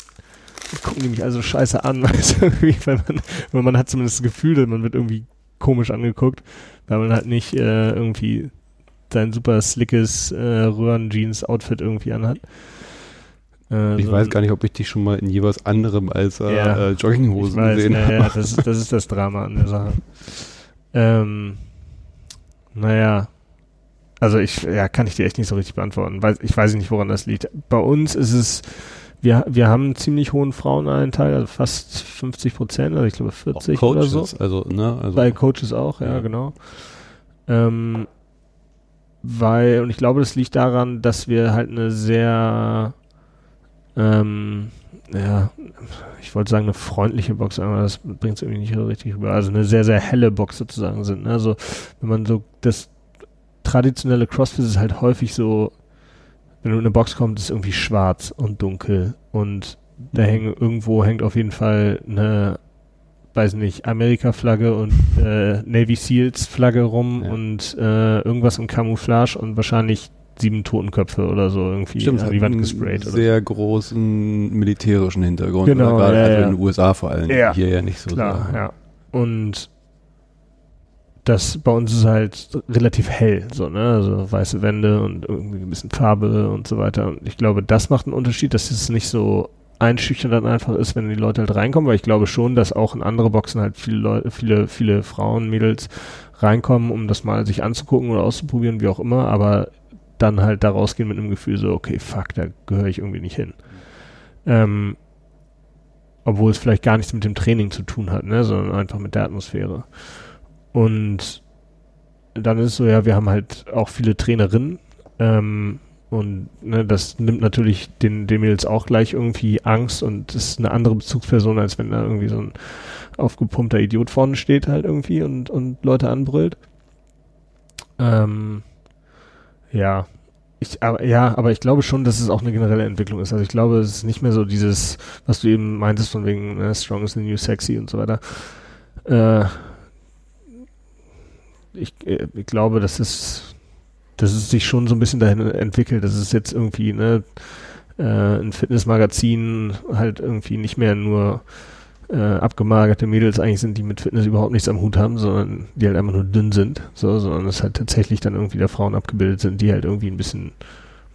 gucken die mich also scheiße an, weißt du, weil man, weil man hat zumindest das Gefühl, man wird irgendwie komisch angeguckt, weil man halt nicht äh, irgendwie sein super slickes äh, Röhren-Jeans-Outfit irgendwie anhat. Äh, Ich so weiß ein- gar nicht, ob ich dich schon mal in jeweils anderem als äh, Ja. äh, Jogginghosen weiß, gesehen ja, habe. ja, das, ist- das ist das Drama an der Sache. Ähm, naja, also ich, ja, kann ich dir echt nicht so richtig beantworten. Weiß, ich weiß nicht, woran das liegt. Bei uns ist es, wir, wir haben einen ziemlich hohen Frauenanteil, also fast 50 Prozent, also ich glaube 40 oder so. also, ne, also Bei Coaches auch, ja, Ja. genau. Ähm, weil, und ich glaube, das liegt daran, dass wir halt eine sehr, ähm, ja, ich wollte sagen, eine freundliche Box, aber das bringt es irgendwie nicht so richtig rüber. Also eine sehr, sehr helle Box sozusagen sind. Ne? Also, wenn man so, das traditionelle CrossFit ist halt häufig so, wenn du in eine Box kommst, ist irgendwie schwarz und dunkel und da Mhm. hängen, irgendwo hängt auf jeden Fall eine weiß nicht, Amerika-Flagge und äh, Navy Seals-Flagge rum Ja. und äh, irgendwas im Camouflage und wahrscheinlich sieben Totenköpfe oder so irgendwie Stimmt, an die Wand gesprayt. Oder sehr großen militärischen Hintergrund. Genau, oder? Gerade ja, also ja. in den USA vor allem. Ja. Hier ja nicht so. Klar, sehr. ja. Und das bei uns ist halt relativ hell, so, ne? Also weiße Wände und irgendwie ein bisschen Farbe und so weiter. Und ich glaube, das macht einen Unterschied, dass es nicht so einschüchternd dann einfach ist, wenn die Leute halt reinkommen, weil ich glaube schon, dass auch in andere Boxen halt viele Leute, viele, viele Frauen, Mädels reinkommen, um das mal sich anzugucken oder auszuprobieren, wie auch immer, aber dann halt da rausgehen mit einem Gefühl so, okay, fuck, da gehöre ich irgendwie nicht hin. Ähm, obwohl es vielleicht gar nichts mit dem Training zu tun hat, ne, sondern einfach mit der Atmosphäre. Und dann ist es so, ja, wir haben halt auch viele Trainerinnen, ähm, und ne, das nimmt natürlich den, den Mädels auch gleich irgendwie Angst und ist eine andere Bezugsperson, als wenn da irgendwie so ein aufgepumpter Idiot vorne steht halt irgendwie und, und Leute anbrüllt. Ähm, ja. Ich, aber, ja, aber ich glaube schon, dass es auch eine generelle Entwicklung ist. Also ich glaube, es ist nicht mehr so dieses, was du eben meintest von wegen ne, Strong is the new sexy und so weiter. Äh, ich, äh, ich glaube, das ist dass es sich schon so ein bisschen dahin entwickelt, dass es jetzt irgendwie ne, äh, ein Fitnessmagazin halt irgendwie nicht mehr nur äh, abgemagerte Mädels eigentlich sind, die mit Fitness überhaupt nichts am Hut haben, sondern die halt einfach nur dünn sind, so, sondern es halt tatsächlich dann irgendwie da Frauen abgebildet sind, die halt irgendwie ein bisschen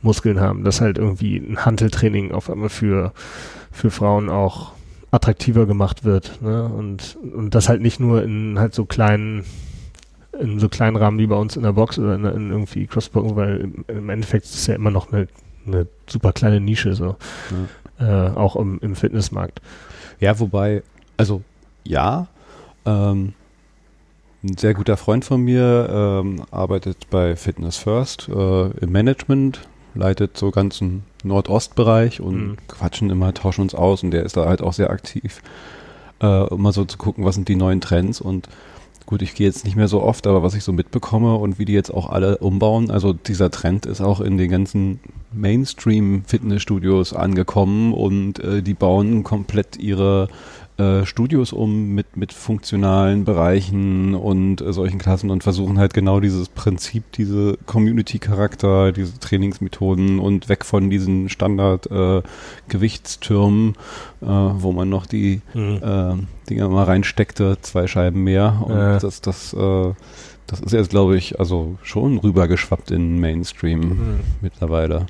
Muskeln haben, dass halt irgendwie ein Hanteltraining auf einmal für, für Frauen auch attraktiver gemacht wird, ne? Und, und das halt nicht nur in halt so kleinen in so kleinen Rahmen wie bei uns in der Box oder in, in irgendwie Crossbox, weil im, im Endeffekt ist es ja immer noch eine, eine super kleine Nische, so. Äh, auch im, im Fitnessmarkt. Ja, wobei, also ja, ähm, ein sehr guter Freund von mir ähm, arbeitet bei Fitness First äh, im Management, leitet so ganzen Nordostbereich und Mhm. quatschen immer, tauschen uns aus und der ist da halt auch sehr aktiv, äh, um mal so zu gucken, was sind die neuen Trends und gut, ich gehe jetzt nicht mehr so oft, aber was ich so mitbekomme und wie die jetzt auch alle umbauen, also dieser Trend ist auch in den ganzen Mainstream-Fitnessstudios angekommen und äh, die bauen komplett ihre äh, Studios um mit, mit funktionalen Bereichen und äh, solchen Klassen und versuchen halt genau dieses Prinzip, diese Community-Charakter, diese Trainingsmethoden und weg von diesen Standard-Gewichtstürmen, äh, wo man noch die mhm. Äh, Dinger mal reinsteckte, zwei Scheiben mehr und das, das, äh, das ist jetzt, glaube ich, also schon rübergeschwappt in Mainstream mhm. mittlerweile.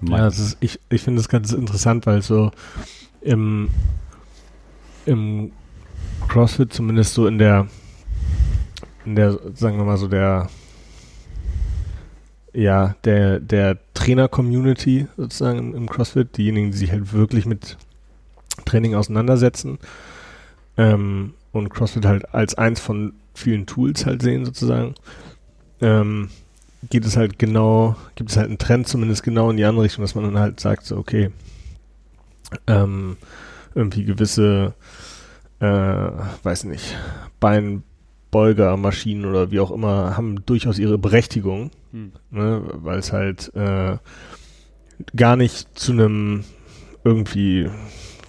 Ja, ist, ich, ich finde das ganz interessant, weil so im im CrossFit zumindest so in der, in der, sagen wir mal so der, ja, der, der Trainer-Community sozusagen im CrossFit, diejenigen, die sich halt wirklich mit Training auseinandersetzen ähm, und CrossFit halt als eins von vielen Tools halt sehen sozusagen, ähm, geht es halt genau, gibt es halt einen Trend zumindest genau in die andere Richtung, dass man dann halt sagt, so, okay, ähm, irgendwie gewisse, äh, weiß nicht, Beinbeugermaschinen oder wie auch immer haben durchaus ihre Berechtigung, hm. ne, weil es halt äh, gar nicht zu einem irgendwie,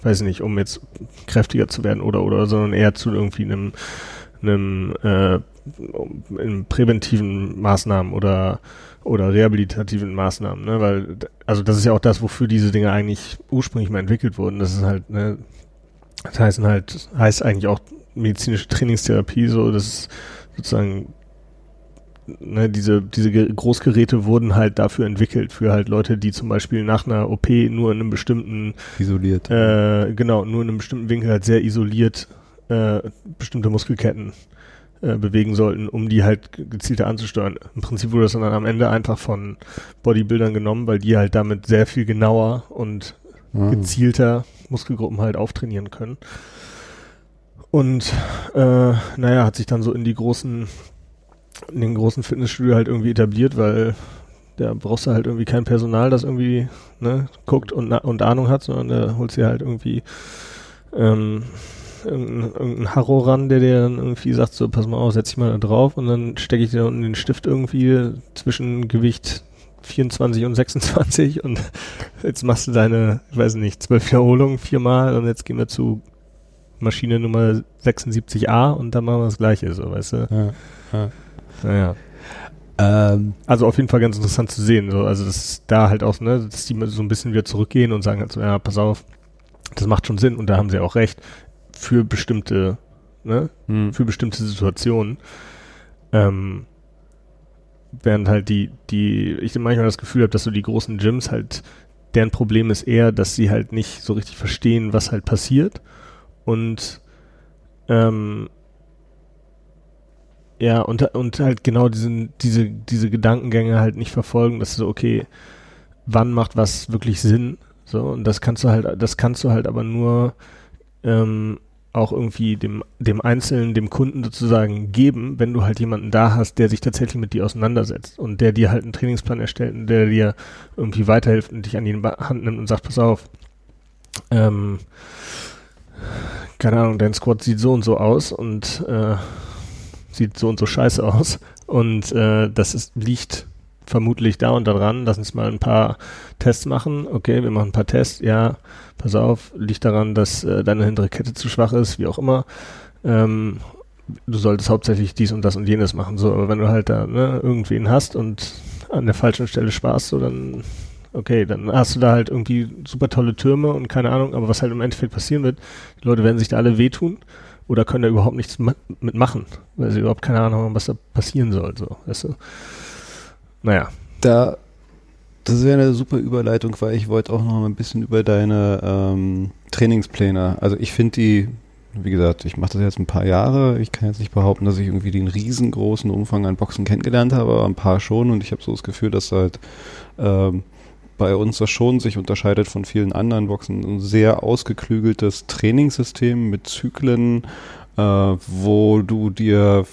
weiß nicht, um jetzt kräftiger zu werden oder oder, sondern eher zu irgendwie einem einem äh, in präventiven Maßnahmen oder oder rehabilitativen Maßnahmen, ne? Weil, also das ist ja auch das, wofür diese Dinge eigentlich ursprünglich mal entwickelt wurden. Das ist halt, ne, das heißt halt, heißt eigentlich auch medizinische Trainingstherapie, so, das ist sozusagen, ne, diese, diese Großgeräte wurden halt dafür entwickelt, für halt Leute, die zum Beispiel nach einer OP nur in einem bestimmten isoliert, äh, genau, nur in einem bestimmten Winkel halt sehr isoliert äh, bestimmte Muskelketten äh, bewegen sollten, um die halt gezielter anzusteuern. Im Prinzip wurde das dann am Ende einfach von Bodybuildern genommen, weil die halt damit sehr viel genauer und mhm. gezielter Muskelgruppen halt auftrainieren können. Und äh, naja, hat sich dann so in die großen, in den großen Fitnessstudio halt irgendwie etabliert, weil da brauchst du halt irgendwie kein Personal, das irgendwie ne, guckt und, und Ahnung hat, sondern da holst du halt irgendwie ähm, irgendein, irgendein Harro ran, der dir dann irgendwie sagt, so, pass mal auf, setz dich mal da drauf. Und dann stecke ich dir unten den Stift irgendwie zwischen Gewicht 24 und 26 und jetzt machst du deine, ich weiß nicht, zwölf Wiederholungen viermal. Und jetzt gehen wir zu Maschine Nummer 76a und dann machen wir das gleiche, so, weißt du? Ja, ja. Naja. Ähm, also auf jeden Fall ganz interessant zu sehen, so, also dass da halt auch, ne, dass die so ein bisschen wieder zurückgehen und sagen halt so, ja, pass auf, das macht schon Sinn. Und da haben sie auch recht für bestimmte, ne, hm. für bestimmte Situationen. Ähm, während halt die, die, ich manchmal das Gefühl habe, dass so die großen Gyms halt, deren Problem ist eher, dass sie halt nicht so richtig verstehen, was halt passiert und ähm, ja, und, und halt genau diesen, diese, diese Gedankengänge halt nicht verfolgen, dass so, okay, wann macht was wirklich Sinn? So, und das kannst du halt, das kannst du halt aber nur ähm, auch irgendwie dem, dem Einzelnen, dem Kunden sozusagen geben, wenn du halt jemanden da hast, der sich tatsächlich mit dir auseinandersetzt und der dir halt einen Trainingsplan erstellt und der dir irgendwie weiterhilft und dich an die Hand nimmt und sagt, pass auf, ähm, keine Ahnung, dein Squad sieht so und so aus und äh, sieht so und so scheiße aus und äh, das ist, liegt vermutlich da und daran, lass uns mal ein paar Tests machen. Okay, wir machen ein paar Tests. Ja, pass auf, liegt daran, dass äh, deine hintere Kette zu schwach ist, wie auch immer. Ähm, du solltest hauptsächlich dies und das und jenes machen. So, aber wenn du halt da ne, irgendwen hast und an der falschen Stelle sparst, so dann okay, dann hast du da halt irgendwie super tolle Türme und keine Ahnung, aber was halt im Endeffekt passieren wird, die Leute werden sich da alle wehtun oder können da überhaupt nichts mitmachen, weil sie überhaupt keine Ahnung haben, was da passieren soll, so, weißt du. Naja. Da, das wäre eine super Überleitung, weil ich wollte auch noch ein bisschen über deine ähm, Trainingspläne. Also ich finde die, wie gesagt, ich mache das jetzt ein paar Jahre. Ich kann jetzt nicht behaupten, dass ich irgendwie den riesengroßen Umfang an Boxen kennengelernt habe, aber ein paar schon. Und ich habe so das Gefühl, dass halt ähm, bei uns das schon sich unterscheidet von vielen anderen Boxen. Ein sehr ausgeklügeltes Trainingssystem mit Zyklen, äh, wo du dir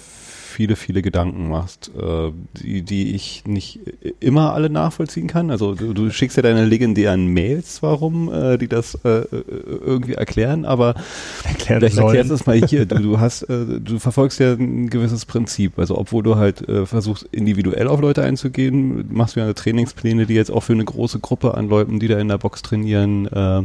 viele, viele Gedanken machst, äh, die, die ich nicht immer alle nachvollziehen kann. Also du, du schickst ja deine legendären Mails, warum, äh, die das äh, irgendwie erklären, aber Erklären vielleicht sollen. erklärst du es mal hier. Du, du hast, äh, du verfolgst ja ein gewisses Prinzip. Also obwohl du halt äh, versuchst, individuell auf Leute einzugehen, machst du ja Trainingspläne, die jetzt auch für eine große Gruppe an Leuten, die da in der Box trainieren, äh,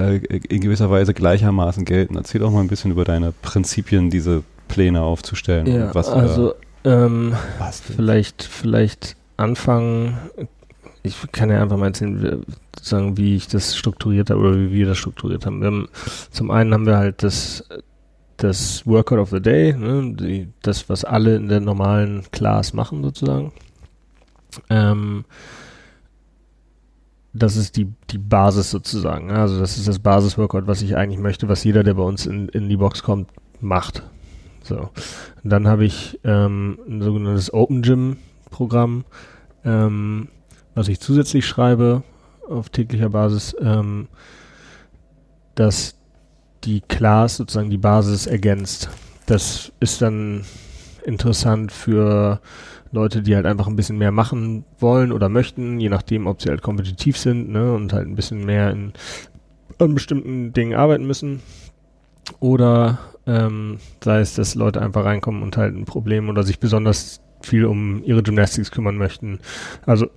äh, in gewisser Weise gleichermaßen gelten. Erzähl doch mal ein bisschen über deine Prinzipien, diese Pläne aufzustellen. Ja, und was du also ähm, bastelst. vielleicht, vielleicht anfangen. Ich kann ja einfach mal erzählen, wie- sagen, wie ich das strukturiert habe oder wie wir das strukturiert haben. Haben zum einen haben wir halt das, das Workout of the Day, ne, die, das, was alle in der normalen Class machen sozusagen. Ähm, das ist die, die Basis sozusagen. ne? Also das ist das Basis-Workout, was ich eigentlich möchte, was jeder, der bei uns in, in die Box kommt, macht. So. Und dann habe ich ähm, ein sogenanntes Open Gym Programm, ähm, was ich zusätzlich schreibe auf täglicher Basis, ähm, dass die Class sozusagen die Basis ergänzt. Das ist dann interessant für Leute, die halt einfach ein bisschen mehr machen wollen oder möchten, je nachdem, ob sie halt kompetitiv sind ne, und halt ein bisschen mehr in, an bestimmten Dingen arbeiten müssen. Oder ähm, sei es, dass Leute einfach reinkommen und halt ein Problem oder sich besonders viel um ihre Gymnastics kümmern möchten, also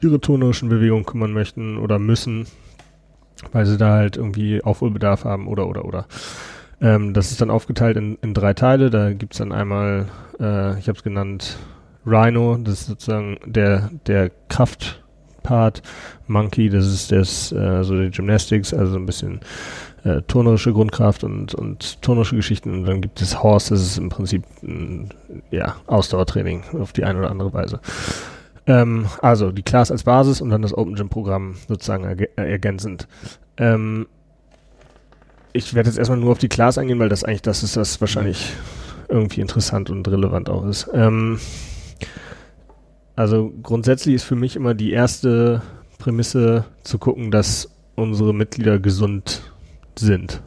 ihre tonerischen Bewegungen kümmern möchten oder müssen, weil sie da halt irgendwie Aufholbedarf haben oder oder oder. Ähm, das ist dann aufgeteilt in, in drei Teile. Da gibt's dann einmal, äh, ich habe es genannt, Rhino, das ist sozusagen der, der Kraftpart, Monkey, das ist das, äh, so die Gymnastics, also so ein bisschen äh, turnerische Grundkraft und, und turnerische Geschichten. Und dann gibt es Horse, das ist im Prinzip ein, ja, Ausdauertraining auf die eine oder andere Weise. Ähm, also die Class als Basis und dann das Open Gym Programm sozusagen erge- äh, ergänzend. Ähm, ich werde jetzt erstmal nur auf die Class eingehen, weil das eigentlich das ist, was wahrscheinlich irgendwie interessant und relevant auch ist. Ähm, also grundsätzlich ist für mich immer die erste Prämisse zu gucken, dass unsere Mitglieder gesund sind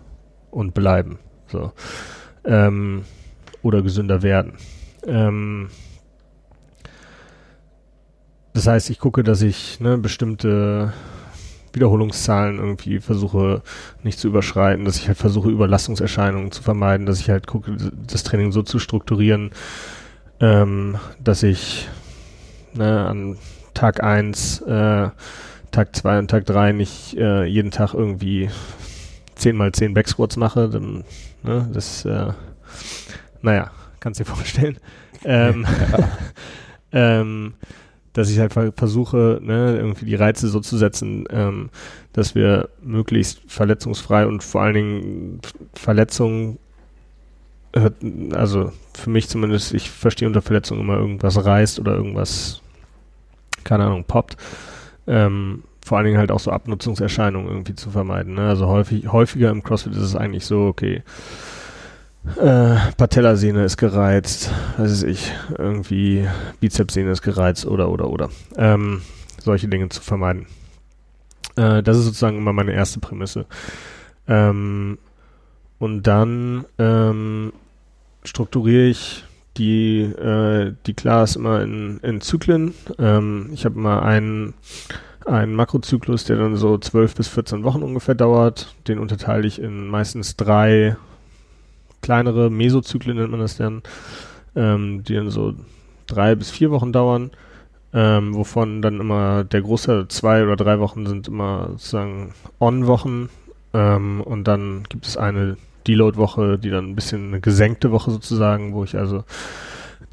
und bleiben. So. Ähm, oder gesünder werden. Ähm, das heißt, ich gucke, dass ich ne, bestimmte Wiederholungszahlen irgendwie versuche nicht zu überschreiten, dass ich halt versuche, Überlastungserscheinungen zu vermeiden, dass ich halt gucke, das Training so zu strukturieren, ähm, dass ich ne, an Tag 1, äh, Tag 2 und Tag 3 nicht äh, jeden Tag irgendwie 10 mal 10 Backsquats mache, dann, ne, das, äh, naja, kannst dir vorstellen. Ähm, ähm, dass ich halt ver- versuche, ne, irgendwie die Reize so zu setzen, ähm, dass wir möglichst verletzungsfrei und vor allen Dingen Verletzungen hört, also für mich zumindest, ich verstehe unter Verletzung immer irgendwas reißt oder irgendwas, keine Ahnung, poppt. Ähm, vor allen Dingen halt auch so Abnutzungserscheinungen irgendwie zu vermeiden. Ne? Also häufig, häufiger im CrossFit ist es eigentlich so, okay, äh, Patellasehne ist gereizt, was weiß ich, irgendwie Bizepssehne ist gereizt oder oder oder. Ähm, solche Dinge zu vermeiden. Äh, das ist sozusagen immer meine erste Prämisse. Ähm, und dann ähm, strukturiere ich die, äh, die Class immer in, in Zyklen. Ähm, ich habe immer einen, einen Makrozyklus, der dann so 12 bis 14 Wochen ungefähr dauert. Den unterteile ich in meistens drei kleinere Mesozyklen, nennt man das dann, ähm, die dann so drei bis vier Wochen dauern. Ähm, wovon dann immer der Großteil zwei oder drei Wochen sind immer sozusagen On-Wochen ähm, und dann gibt es eine Deload-Woche, die dann ein bisschen eine gesenkte Woche sozusagen, wo ich also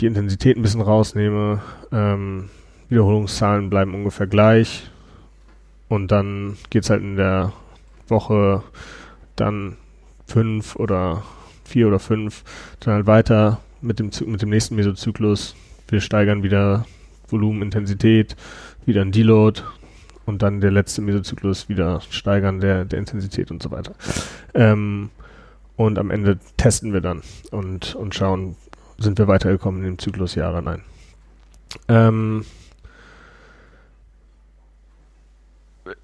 die Intensität ein bisschen rausnehme. Ähm, Wiederholungszahlen bleiben ungefähr gleich. Und dann geht's halt in der Woche dann fünf oder vier oder fünf dann halt weiter mit dem, mit dem nächsten Mesozyklus. Wir steigern wieder Volumen, Intensität, wieder ein Deload und dann der letzte Mesozyklus wieder steigern der, der Intensität und so weiter. Ähm, und am Ende testen wir dann und, und schauen, sind wir weitergekommen in dem Zyklus, ja oder nein. Ähm,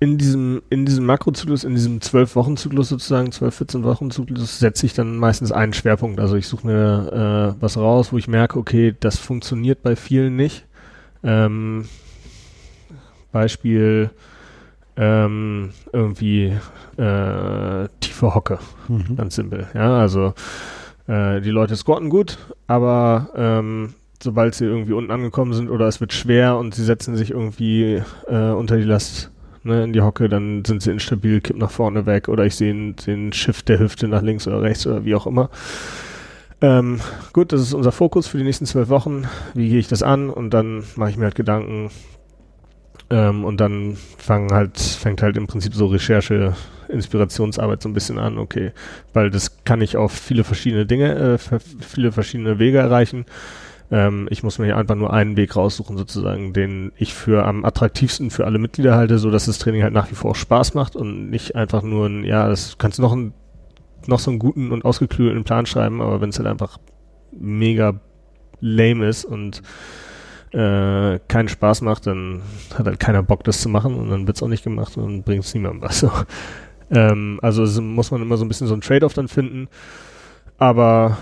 in diesem, in diesem Makrozyklus, in diesem 12-Wochen-Zyklus sozusagen, 12, 14-Wochen-Zyklus, setze ich dann meistens einen Schwerpunkt. Also ich suche mir äh, was raus, wo ich merke, okay, das funktioniert bei vielen nicht. Ähm, Beispiel ähm, irgendwie äh, tiefe Hocke, mhm. ganz simpel. Ja, also äh, die Leute squatten gut, aber ähm, sobald sie irgendwie unten angekommen sind oder es wird schwer und sie setzen sich irgendwie äh, unter die Last ne, in die Hocke, dann sind sie instabil, kippen nach vorne weg oder ich sehe den Shift der Hüfte nach links oder rechts oder wie auch immer. Ähm, gut, das ist unser Fokus für die nächsten zwölf Wochen. Wie gehe ich das an? Und dann mache ich mir halt Gedanken. Ähm, und dann fangen halt, fängt halt im Prinzip so Recherche, Inspirationsarbeit so ein bisschen an, okay. Weil das kann ich auf viele verschiedene Dinge, äh, viele verschiedene Wege erreichen. Ähm, ich muss mir einfach nur einen Weg raussuchen, sozusagen, den ich für am attraktivsten für alle Mitglieder halte, so dass das Training halt nach wie vor Spaß macht und nicht einfach nur ein, ja, das kannst du noch ein, noch so einen guten und ausgeklügelten Plan schreiben, aber wenn es halt einfach mega lame ist und äh, keinen Spaß macht, dann hat halt keiner Bock, das zu machen und dann wird's auch nicht gemacht und bringt es niemandem was. So. Ähm, also muss man immer so ein bisschen so ein Trade-off dann finden. Aber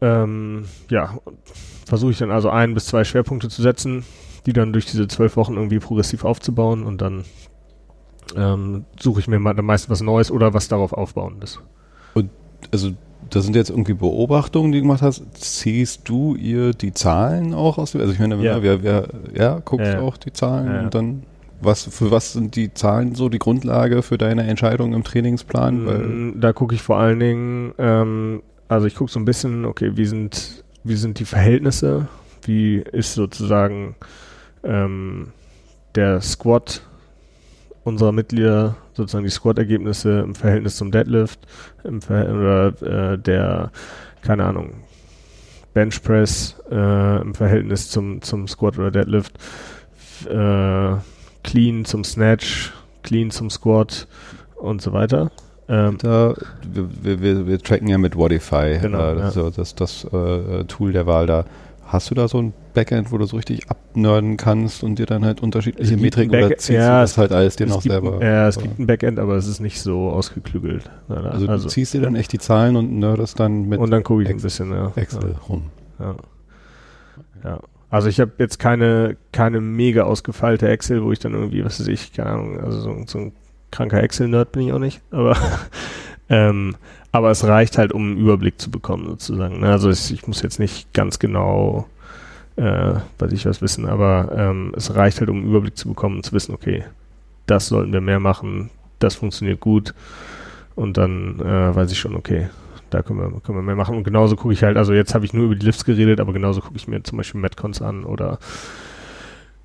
ähm, ja, versuche ich dann also ein bis zwei Schwerpunkte zu setzen, die dann durch diese zwölf Wochen irgendwie progressiv aufzubauen und dann ähm, suche ich mir mal meistens was Neues oder was darauf aufbauendes. Und also das sind jetzt irgendwie Beobachtungen, die du gemacht hast. Ziehst du ihr die Zahlen auch aus? Also ich meine, ja, wer, wer, ja guckst ja. auch die Zahlen ja. und dann was für was sind die Zahlen so die Grundlage für deine Entscheidung im Trainingsplan? Weil mm, da gucke ich vor allen Dingen, ähm, also ich gucke so ein bisschen, okay, wie sind wie sind die Verhältnisse, wie ist sozusagen ähm, der Squat unserer Mitglieder, sozusagen die Squat-Ergebnisse im Verhältnis zum Deadlift, im Ver oder äh, der, keine Ahnung, Bench Press äh, im Verhältnis zum, zum Squat oder Deadlift, äh, Clean zum Snatch, Clean zum Squat und so weiter. Ähm, da, wir, wir, wir, tracken ja mit Wodify, genau, äh, das ja. das, das äh, Tool der Wahl da. Hast du da so ein Backend, wo du so richtig abnörden kannst und dir dann halt unterschiedliche Metriken oder ziehst ja, du das halt alles dir noch selber? Ja, es gibt ein Backend, aber es ist nicht so ausgeklügelt. Also, also du ziehst dir dann echt die Zahlen und nerdest dann mit Und dann gucke ich ein bisschen ja. Excel ja. rum. Ja. ja. Also ich habe jetzt keine, keine mega ausgefeilte Excel, wo ich dann irgendwie, was weiß ich, keine Ahnung, also so, so ein kranker Excel-Nerd bin ich auch nicht, aber, ähm, aber es reicht halt, um einen Überblick zu bekommen, sozusagen. Ne? Also ich, ich muss jetzt nicht ganz genau, äh, weiß ich was wissen, aber ähm, es reicht halt, um einen Überblick zu bekommen und zu wissen, okay, das sollten wir mehr machen, das funktioniert gut und dann äh, weiß ich schon, okay, da können wir, können wir mehr machen. Und genauso gucke ich halt, also jetzt habe ich nur über die Lifts geredet, aber genauso gucke ich mir zum Beispiel Metcons an oder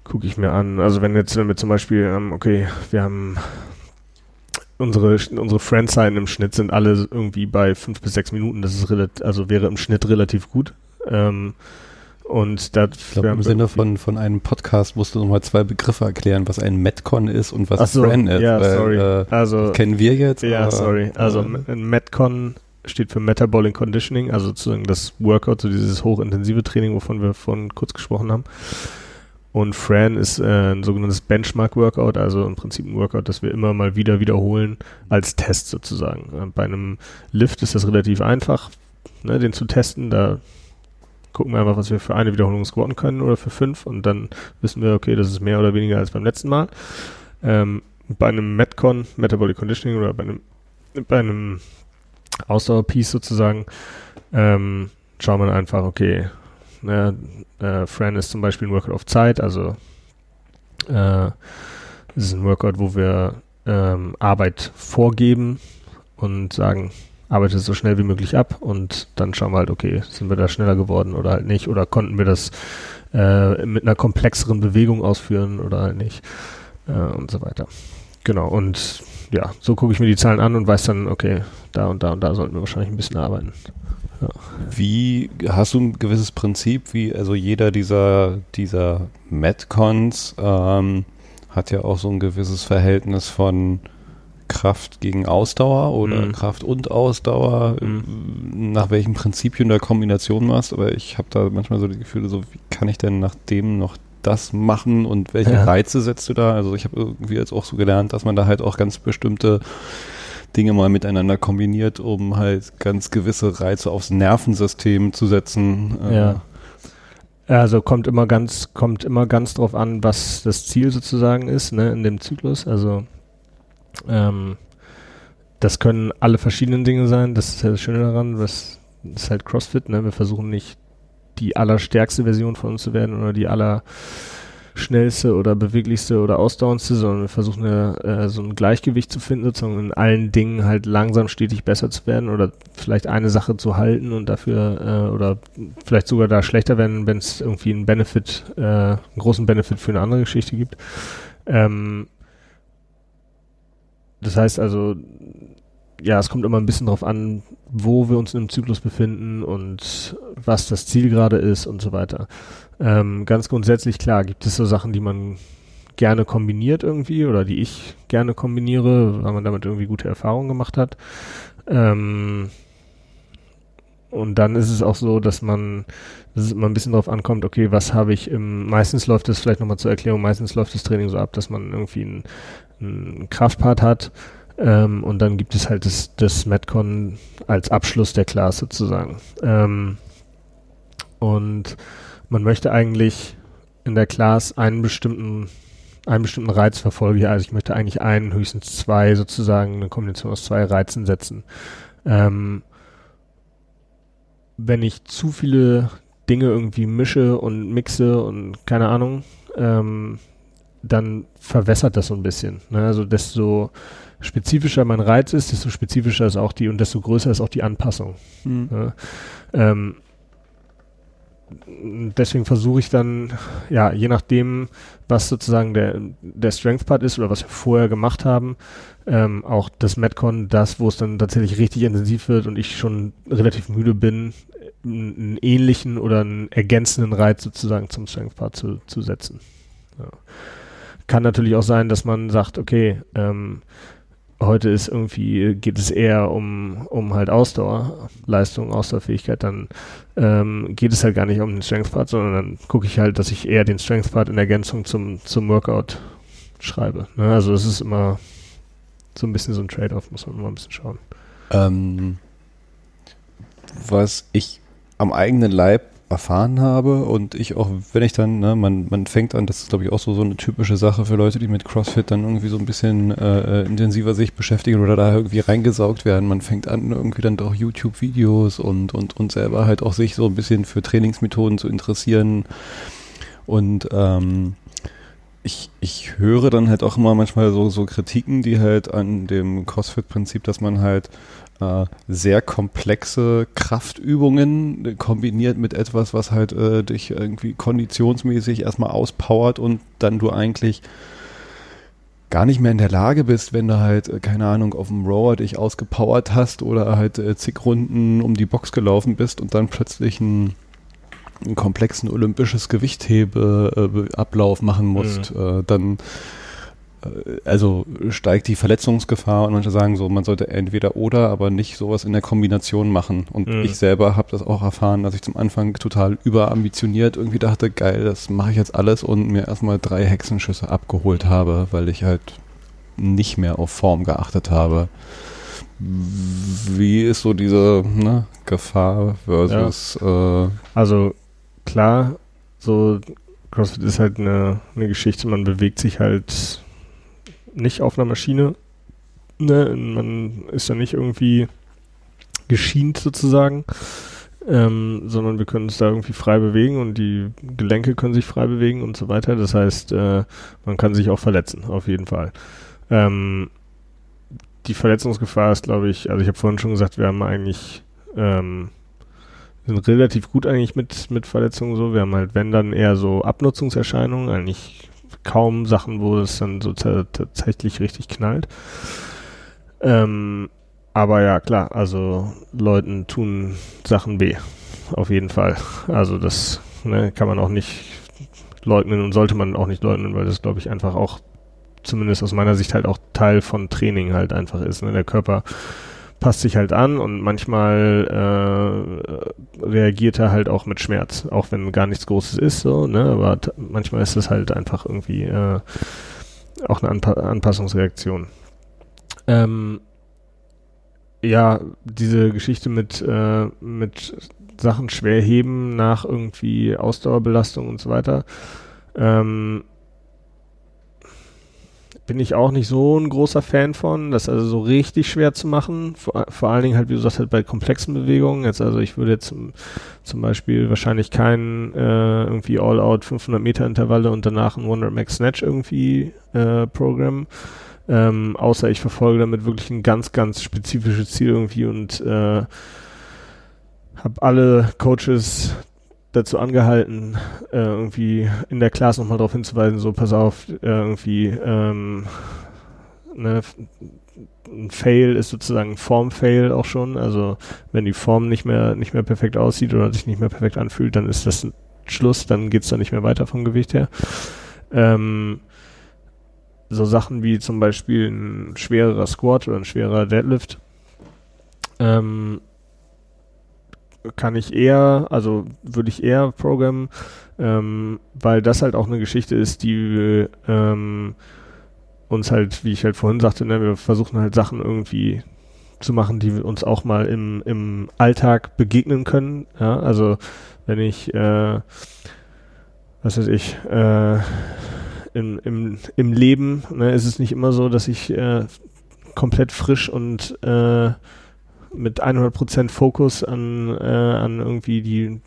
gucke ich mir an. Also wenn jetzt, wenn wir zum Beispiel, ähm, okay, wir haben unsere, unsere Friendzeiten im Schnitt sind alle irgendwie bei fünf bis sechs Minuten. Das ist relativ, also wäre im Schnitt relativ gut. Ähm, und da ich glaube, im Sinne von, von einem Podcast musst du nochmal zwei Begriffe erklären, was ein Metcon ist und was so, Fran ist. Ja, weil, sorry. Äh, also, kennen wir jetzt. Ja, sorry. Also äh, ein Metcon steht für Metabolic Conditioning, also sozusagen das Workout, so dieses hochintensive Training, wovon wir vorhin kurz gesprochen haben. Und Fran ist äh, ein sogenanntes Benchmark-Workout, also im Prinzip ein Workout, das wir immer mal wieder wiederholen als Test sozusagen. Äh, bei einem Lift ist das relativ einfach, ne, den zu testen. Da gucken wir einfach, was wir für eine Wiederholung squatten können oder für fünf und dann wissen wir, okay, das ist mehr oder weniger als beim letzten Mal. Ähm, bei einem Metcon, Metabolic Conditioning oder bei einem, bei einem Ausdauer-Piece sozusagen, ähm, schauen wir einfach, okay, Ne? Äh, Fran ist zum Beispiel ein Workout auf Zeit, also äh, es ist ein Workout, wo wir ähm, Arbeit vorgeben und sagen, arbeite so schnell wie möglich ab und dann schauen wir halt, okay, sind wir da schneller geworden oder halt nicht oder konnten wir das äh, mit einer komplexeren Bewegung ausführen oder halt nicht äh, und so weiter. Genau, und ja, so gucke ich mir die Zahlen an und weiß dann, okay, da und da und da sollten wir wahrscheinlich ein bisschen arbeiten. Wie hast du ein gewisses Prinzip, wie also jeder dieser dieser Metcons ähm, hat ja auch so ein gewisses Verhältnis von Kraft gegen Ausdauer oder mhm. Kraft und Ausdauer, mhm. nach welchen Prinzipien der Kombination machst, aber ich habe da manchmal so die Gefühle, so wie kann ich denn nach dem noch das machen und welche ja. Reize setzt du da? Also ich habe irgendwie jetzt auch so gelernt, dass man da halt auch ganz bestimmte Dinge mal miteinander kombiniert, um halt ganz gewisse Reize aufs Nervensystem zu setzen. Äh, ja. Also kommt immer ganz, kommt immer ganz drauf an, was das Ziel sozusagen ist, ne, in dem Zyklus. Also ähm, das können alle verschiedenen Dinge sein. Das ist ja das Schöne daran, was ist halt CrossFit, ne? Wir versuchen nicht die allerstärkste Version von uns zu werden oder die aller schnellste oder beweglichste oder ausdauerndste, sondern wir versuchen ja, äh, so ein Gleichgewicht zu finden, sozusagen in allen Dingen halt langsam stetig besser zu werden oder vielleicht eine Sache zu halten und dafür äh, oder vielleicht sogar da schlechter werden, wenn es irgendwie einen Benefit, äh, einen großen Benefit für eine andere Geschichte gibt. Ähm, das heißt also, ja, es kommt immer ein bisschen drauf an, wo wir uns im Zyklus befinden und was das Ziel gerade ist und so weiter. Ähm, ganz grundsätzlich, klar, gibt es so Sachen, die man gerne kombiniert irgendwie oder die ich gerne kombiniere, weil man damit irgendwie gute Erfahrungen gemacht hat. Ähm, und dann ist es auch so, dass man, dass es immer ein bisschen darauf ankommt, okay, was habe ich im, meistens läuft es vielleicht nochmal zur Erklärung, meistens läuft das Training so ab, dass man irgendwie einen, einen Kraftpart hat, ähm, und dann gibt es halt das, das Metcon als Abschluss der Class sozusagen. Ähm, und man möchte eigentlich in der Class einen bestimmten, einen bestimmten Reiz verfolgen. Also ich möchte eigentlich einen, höchstens zwei sozusagen, eine Kombination aus zwei Reizen setzen. Ähm, wenn ich zu viele Dinge irgendwie mische und mixe und keine Ahnung, ähm, dann verwässert das so ein bisschen. Ne? Also desto spezifischer mein Reiz ist, desto spezifischer ist auch die und desto größer ist auch die Anpassung. Mhm. Ja, ähm, deswegen versuche ich dann, ja, je nachdem, was sozusagen der, der Strength Part ist oder was wir vorher gemacht haben, ähm, auch das Metcon, das, wo es dann tatsächlich richtig intensiv wird und ich schon relativ müde bin, einen ähnlichen oder einen ergänzenden Reiz sozusagen zum Strength Part zu, zu setzen. Ja. Kann natürlich auch sein, dass man sagt, okay, ähm, heute ist irgendwie, geht es eher um, um halt Ausdauerleistung, Ausdauerfähigkeit, dann ähm, geht es halt gar nicht um den Strength Part, sondern dann gucke ich halt, dass ich eher den Strength Part in Ergänzung zum, zum Workout schreibe. Ne? Also es ist immer so ein bisschen so ein Trade-off, muss man immer ein bisschen schauen. Ähm, was ich am eigenen Leib erfahren habe und ich auch, wenn ich dann, ne, man, man fängt an, das ist glaube ich auch so, so eine typische Sache für Leute, die mit CrossFit dann irgendwie so ein bisschen äh, äh, intensiver sich beschäftigen oder da irgendwie reingesaugt werden. Man fängt an, irgendwie dann doch YouTube-Videos und, und, und selber halt auch sich so ein bisschen für Trainingsmethoden zu interessieren und ähm, ich, ich höre dann halt auch immer manchmal so, so Kritiken, die halt an dem CrossFit-Prinzip, dass man halt sehr komplexe Kraftübungen kombiniert mit etwas, was halt äh, dich irgendwie konditionsmäßig erstmal auspowert und dann du eigentlich gar nicht mehr in der Lage bist, wenn du halt, äh, keine Ahnung, auf dem Rower dich ausgepowert hast oder halt äh, zig Runden um die Box gelaufen bist und dann plötzlich ein einen komplexen olympisches Gewichthebeablauf machen musst, mhm. äh, dann äh, also steigt die Verletzungsgefahr und manche sagen so, man sollte entweder oder, aber nicht sowas in der Kombination machen. Und mhm. ich selber habe das auch erfahren, dass ich zum Anfang total überambitioniert irgendwie dachte, geil, das mache ich jetzt alles und mir erstmal drei Hexenschüsse abgeholt habe, weil ich halt nicht mehr auf Form geachtet habe. Wie ist so diese ne, Gefahr versus ja. äh, also klar, so CrossFit ist halt eine, eine Geschichte, man bewegt sich halt nicht auf einer Maschine. Ne? Man ist ja nicht irgendwie geschient sozusagen, ähm, sondern wir können uns da irgendwie frei bewegen und die Gelenke können sich frei bewegen und so weiter. Das heißt, äh, man kann sich auch verletzen, auf jeden Fall. Ähm, die Verletzungsgefahr ist, glaube ich, also ich habe vorhin schon gesagt, wir haben eigentlich ähm, sind relativ gut eigentlich mit, mit Verletzungen so. Wir haben halt, wenn dann eher so Abnutzungserscheinungen, eigentlich kaum Sachen, wo es dann so tatsächlich richtig knallt. Ähm, aber ja, klar, also Leuten tun Sachen weh. Auf jeden Fall. Also das ne, kann man auch nicht leugnen und sollte man auch nicht leugnen, weil das glaube ich einfach auch zumindest aus meiner Sicht halt auch Teil von Training halt einfach ist. Ne? Der Körper passt sich halt an und manchmal äh, reagiert er halt auch mit Schmerz, auch wenn gar nichts Großes ist, so, ne? Aber manchmal ist es halt einfach irgendwie äh, auch eine Anpa Anpassungsreaktion. Ähm, ja, diese Geschichte mit, äh, mit Sachen schwer heben nach irgendwie Ausdauerbelastung und so weiter. Ähm, bin ich auch nicht so ein großer Fan von, das also so richtig schwer zu machen. Vor, vor allen Dingen halt, wie du sagst, halt bei komplexen Bewegungen. Jetzt also ich würde jetzt zum, zum Beispiel wahrscheinlich kein äh, irgendwie All-Out 500 Meter Intervalle und danach ein 100 Max Snatch irgendwie äh, Programm. Ähm, außer ich verfolge damit wirklich ein ganz, ganz spezifisches Ziel irgendwie und äh, habe alle Coaches dazu angehalten, äh, irgendwie in der Class nochmal darauf hinzuweisen, so pass auf, äh, irgendwie ähm, ne, ein Fail ist sozusagen ein Form-Fail auch schon. Also wenn die Form nicht mehr nicht mehr perfekt aussieht oder sich nicht mehr perfekt anfühlt, dann ist das Schluss, dann geht's da nicht mehr weiter vom Gewicht her. Ähm, so Sachen wie zum Beispiel ein schwererer Squat oder ein schwerer Deadlift ähm, kann ich eher, also würde ich eher programmen, ähm, weil das halt auch eine Geschichte ist, die ähm, uns halt, wie ich halt vorhin sagte, ne, wir versuchen halt Sachen irgendwie zu machen, die uns auch mal im, im Alltag begegnen können. Ja, also wenn ich, äh, was weiß ich, äh, im, im, im Leben ne, ist es nicht immer so, dass ich äh, komplett frisch und äh, mit 100% Fokus an, äh, an irgendwie die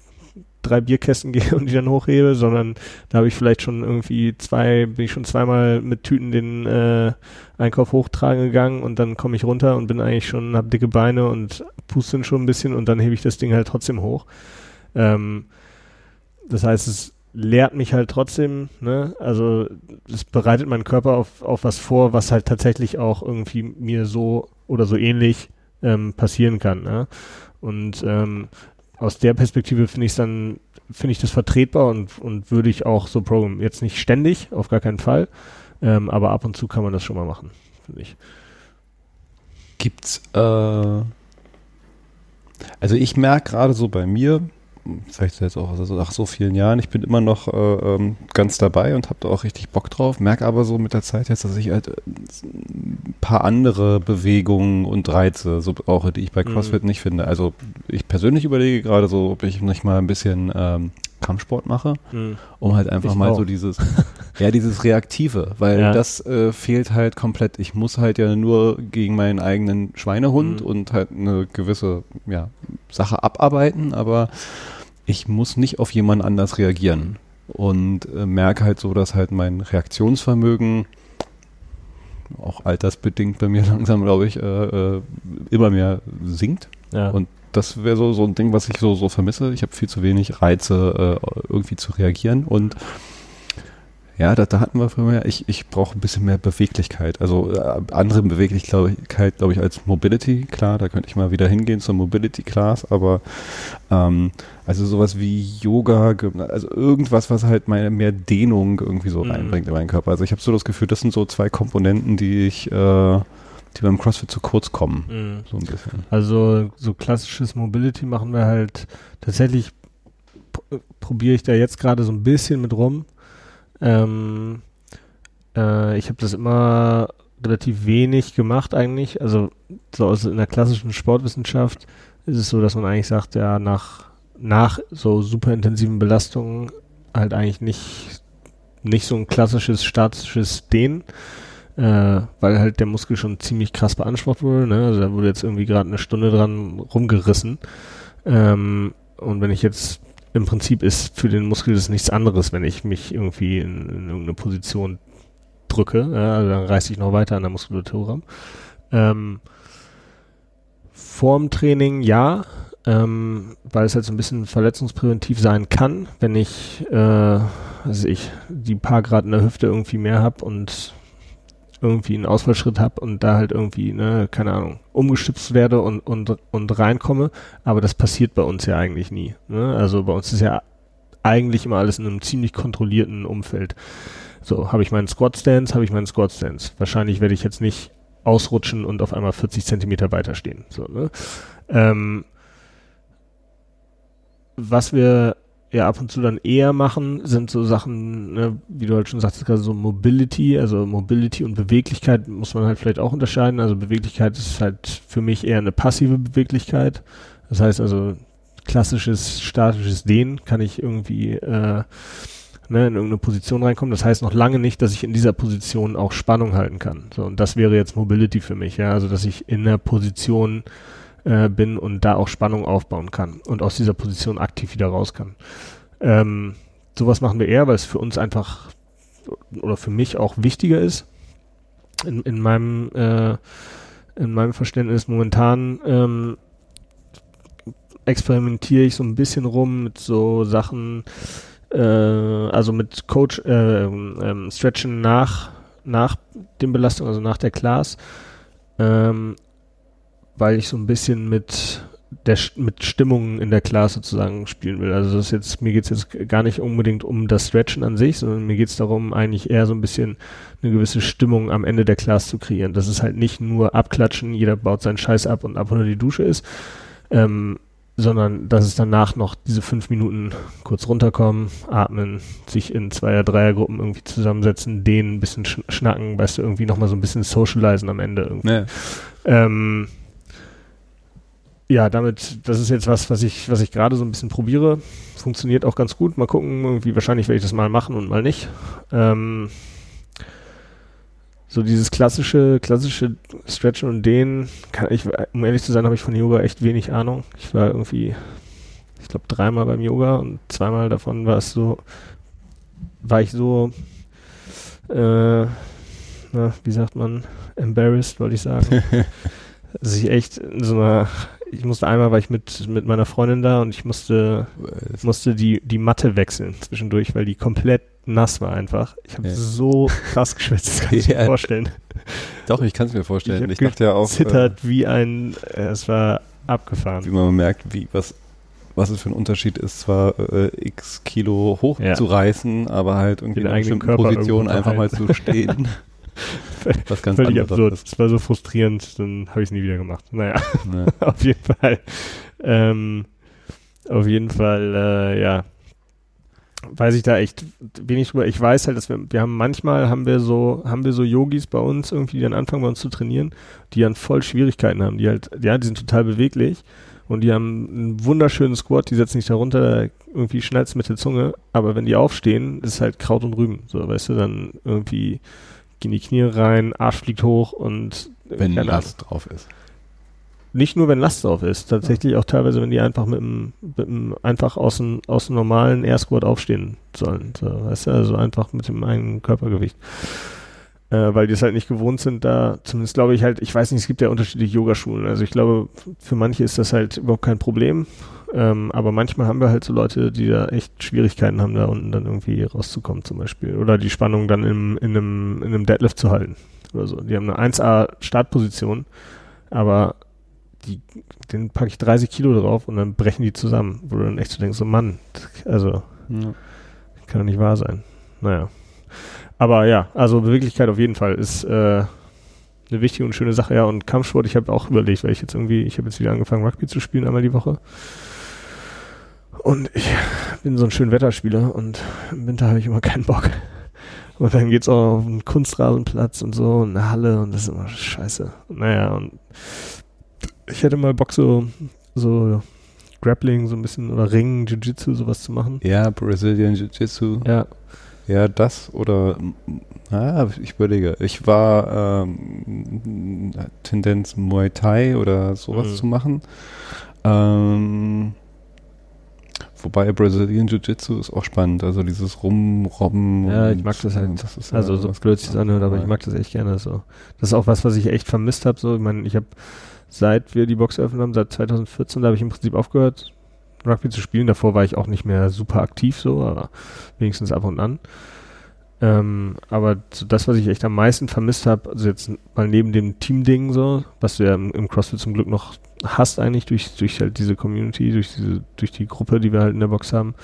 drei Bierkästen gehe und die dann hochhebe, sondern da habe ich vielleicht schon irgendwie zwei, bin ich schon zweimal mit Tüten den äh, Einkauf hochtragen gegangen und dann komme ich runter und bin eigentlich schon, habe dicke Beine und puste schon ein bisschen und dann hebe ich das Ding halt trotzdem hoch. Ähm, das heißt, es lehrt mich halt trotzdem, ne? Also es bereitet meinen Körper auf, auf was vor, was halt tatsächlich auch irgendwie mir so oder so ähnlich ähm, passieren kann. Ne? Und ähm, aus der Perspektive finde ich dann, finde ich das vertretbar und, und würde ich auch so programmen. Jetzt nicht ständig, auf gar keinen Fall, ähm, aber ab und zu kann man das schon mal machen, finde ich. Gibt's, äh, also ich merke gerade so bei mir, ich jetzt auch also nach so vielen Jahren, ich bin immer noch äh, ähm, ganz dabei und habe da auch richtig Bock drauf, merke aber so mit der Zeit jetzt, dass ich halt ein äh, paar andere Bewegungen und Reize so brauche, die ich bei mhm. CrossFit mhm. nicht finde. Also ich persönlich überlege gerade so, ob ich nicht mal ein bisschen ähm, Kampfsport mache, mhm. um halt einfach ich mal auch. so dieses, ja, dieses Reaktive, weil ja. das äh, fehlt halt komplett. Ich muss halt ja nur gegen meinen eigenen Schweinehund mhm. und halt eine gewisse ja, Sache abarbeiten, aber ich muss nicht auf jemand anders reagieren und äh, merke halt so, dass halt mein Reaktionsvermögen auch altersbedingt bei mir langsam, glaube ich, äh, äh, immer mehr sinkt. Ja. Und das wäre so, so ein Ding, was ich so, so vermisse. Ich habe viel zu wenig Reize, äh, irgendwie zu reagieren und ja, da, da hatten wir früher, ich, ich brauche ein bisschen mehr Beweglichkeit. Also äh, andere Beweglichkeit, glaube ich, als Mobility, klar, da könnte ich mal wieder hingehen zur Mobility Class, aber ähm, also sowas wie Yoga, also irgendwas, was halt meine, mehr Dehnung irgendwie so mhm. reinbringt in meinen Körper. Also ich habe so das Gefühl, das sind so zwei Komponenten, die ich, äh, die beim CrossFit zu kurz kommen. Mhm. So ein bisschen. Also so klassisches Mobility machen wir halt tatsächlich, probiere ich da jetzt gerade so ein bisschen mit rum ähm, äh, ich habe das immer relativ wenig gemacht eigentlich. Also so aus in der klassischen Sportwissenschaft ist es so, dass man eigentlich sagt, ja, nach, nach so super intensiven Belastungen halt eigentlich nicht, nicht so ein klassisches statisches Dehnen, äh, weil halt der Muskel schon ziemlich krass beansprucht wurde. Ne? Also da wurde jetzt irgendwie gerade eine Stunde dran rumgerissen. Ähm, und wenn ich jetzt im Prinzip ist für den Muskel das nichts anderes, wenn ich mich irgendwie in, in irgendeine Position drücke. Also dann reiße ich noch weiter an der Muskulatur ran. Ähm, vorm Training ja, ähm, weil es halt so ein bisschen verletzungspräventiv sein kann, wenn ich, äh, also ich die paar Grad in der Hüfte irgendwie mehr habe und irgendwie einen Ausfallschritt habe und da halt irgendwie, ne, keine Ahnung, umgestützt werde und, und, und reinkomme. Aber das passiert bei uns ja eigentlich nie. Ne? Also bei uns ist ja eigentlich immer alles in einem ziemlich kontrollierten Umfeld. So, habe ich meinen Squat Stance, habe ich meinen Squat Stance. Wahrscheinlich werde ich jetzt nicht ausrutschen und auf einmal 40 Zentimeter weiterstehen. So, ne? ähm, was wir ja ab und zu dann eher machen, sind so Sachen, ne, wie du halt schon sagtest, gerade so Mobility, also Mobility und Beweglichkeit muss man halt vielleicht auch unterscheiden. Also Beweglichkeit ist halt für mich eher eine passive Beweglichkeit. Das heißt also klassisches statisches Dehnen kann ich irgendwie äh, ne, in irgendeine Position reinkommen. Das heißt noch lange nicht, dass ich in dieser Position auch Spannung halten kann. So, und das wäre jetzt Mobility für mich, ja, also dass ich in der Position äh, bin und da auch Spannung aufbauen kann und aus dieser Position aktiv wieder raus kann. Ähm, sowas machen wir eher, weil es für uns einfach oder für mich auch wichtiger ist. In, in meinem äh, in meinem Verständnis momentan ähm, experimentiere ich so ein bisschen rum mit so Sachen, äh, also mit Coach äh, ähm, Stretchen nach nach den Belastungen, also nach der Class, ähm, weil ich so ein bisschen mit der mit Stimmungen in der Class sozusagen spielen will. Also das jetzt, mir geht's jetzt gar nicht unbedingt um das Stretchen an sich, sondern mir geht's darum, eigentlich eher so ein bisschen eine gewisse Stimmung am Ende der Class zu kreieren. Das ist halt nicht nur abklatschen, jeder baut seinen Scheiß ab und ab unter die Dusche ist, ähm, sondern dass es danach noch diese fünf Minuten kurz runterkommen, atmen, sich in Zweier-, Dreiergruppen irgendwie zusammensetzen, denen ein bisschen sch schnacken, weißt du, irgendwie nochmal so ein bisschen socialisen am Ende irgendwie. Nee. Ähm, ja, damit, das ist jetzt was, was ich, was ich gerade so ein bisschen probiere. Funktioniert auch ganz gut. Mal gucken, irgendwie, wahrscheinlich werde ich das mal machen und mal nicht. Ähm, so dieses klassische, klassische Stretchen und Dehnen, kann ich, um ehrlich zu sein, habe ich von Yoga echt wenig Ahnung. Ich war irgendwie, ich glaube, dreimal beim Yoga und zweimal davon war es so, war ich so, äh, na, wie sagt man, embarrassed, wollte ich sagen. dass ich echt in so einer ich musste einmal, war ich mit, mit meiner Freundin da und ich musste, musste die, die Matte wechseln zwischendurch, weil die komplett nass war einfach. Ich habe ja. so krass geschwitzt, das kann ich ja. mir vorstellen. Doch, ich kann es mir vorstellen. Ich, ich dachte ja auch. Zittert äh, wie ein, äh, es war abgefahren. Wie man merkt, wie, was, was es für ein Unterschied ist, zwar äh, x Kilo hochzureißen, ja. aber halt irgendwie in einer bestimmten Position einfach mal zu stehen. Was ganz Völlig absurd. Es war so frustrierend, dann habe ich es nie wieder gemacht. Naja, ja. auf jeden Fall. Ähm, auf jeden Fall, äh, ja, weiß ich da echt wenig drüber. Ich weiß halt, dass wir, wir haben manchmal haben wir so, haben wir so Yogis bei uns irgendwie, die dann anfangen bei uns zu trainieren, die dann voll Schwierigkeiten haben, die halt, ja, die sind total beweglich und die haben einen wunderschönen Squat, die setzen sich da runter, irgendwie schnellst mit der Zunge, aber wenn die aufstehen, ist halt Kraut und Rüben, so, weißt du, dann irgendwie gehen die Knie rein, Arsch fliegt hoch und wenn Last drauf ist. Nicht nur wenn Last drauf ist, tatsächlich ja. auch teilweise, wenn die einfach mit dem, mit dem einfach aus dem, aus dem normalen Air Squat aufstehen sollen. So, weißt du, also einfach mit dem eigenen Körpergewicht. Äh, weil die es halt nicht gewohnt sind, da, zumindest glaube ich halt, ich weiß nicht, es gibt ja unterschiedliche Yogaschulen. Also ich glaube, für manche ist das halt überhaupt kein Problem. Ähm, aber manchmal haben wir halt so Leute, die da echt Schwierigkeiten haben, da unten dann irgendwie rauszukommen zum Beispiel. Oder die Spannung dann im, in, einem, in einem Deadlift zu halten. Oder so. Die haben eine 1A Startposition, aber die, den packe ich 30 Kilo drauf und dann brechen die zusammen. Wo du dann echt so denkst, so Mann, also ja. kann doch nicht wahr sein. Naja. Aber ja, also Beweglichkeit auf jeden Fall ist äh, eine wichtige und schöne Sache. Ja, und Kampfsport, ich habe auch überlegt, weil ich jetzt irgendwie, ich habe jetzt wieder angefangen, Rugby zu spielen, einmal die Woche. Und ich bin so ein schön Wetterspieler und im Winter habe ich immer keinen Bock. Und dann geht's auch auf einen Kunstrasenplatz und so, und eine Halle und das ist immer scheiße. Naja, und ich hätte mal Bock, so, so Grappling, so ein bisschen, oder Ringen, Jiu-Jitsu, sowas zu machen. Ja, Brazilian Jiu-Jitsu. Ja. Ja, das oder, ah, ich überlege, ich war ähm, Tendenz Muay Thai oder sowas mhm. zu machen. Ähm, Wobei Brazilian Jiu-Jitsu ist auch spannend, also dieses Rumrobben. Ja, ich mag das halt. Das also so blöd sich das anhört, aber ich mag das echt gerne so. Das ist auch was, was ich echt vermisst habe. So, ich meine, ich habe seit wir die Box eröffnet haben, seit 2014, da habe ich im Prinzip aufgehört, Rugby zu spielen. Davor war ich auch nicht mehr super aktiv so, aber wenigstens ab und an. Ähm, aber so das, was ich echt am meisten vermisst habe, also jetzt mal neben dem Team-Ding so, was du ja im, im, CrossFit zum Glück noch hast eigentlich durch, durch halt diese Community, durch diese, durch die Gruppe, die wir halt in der Box haben,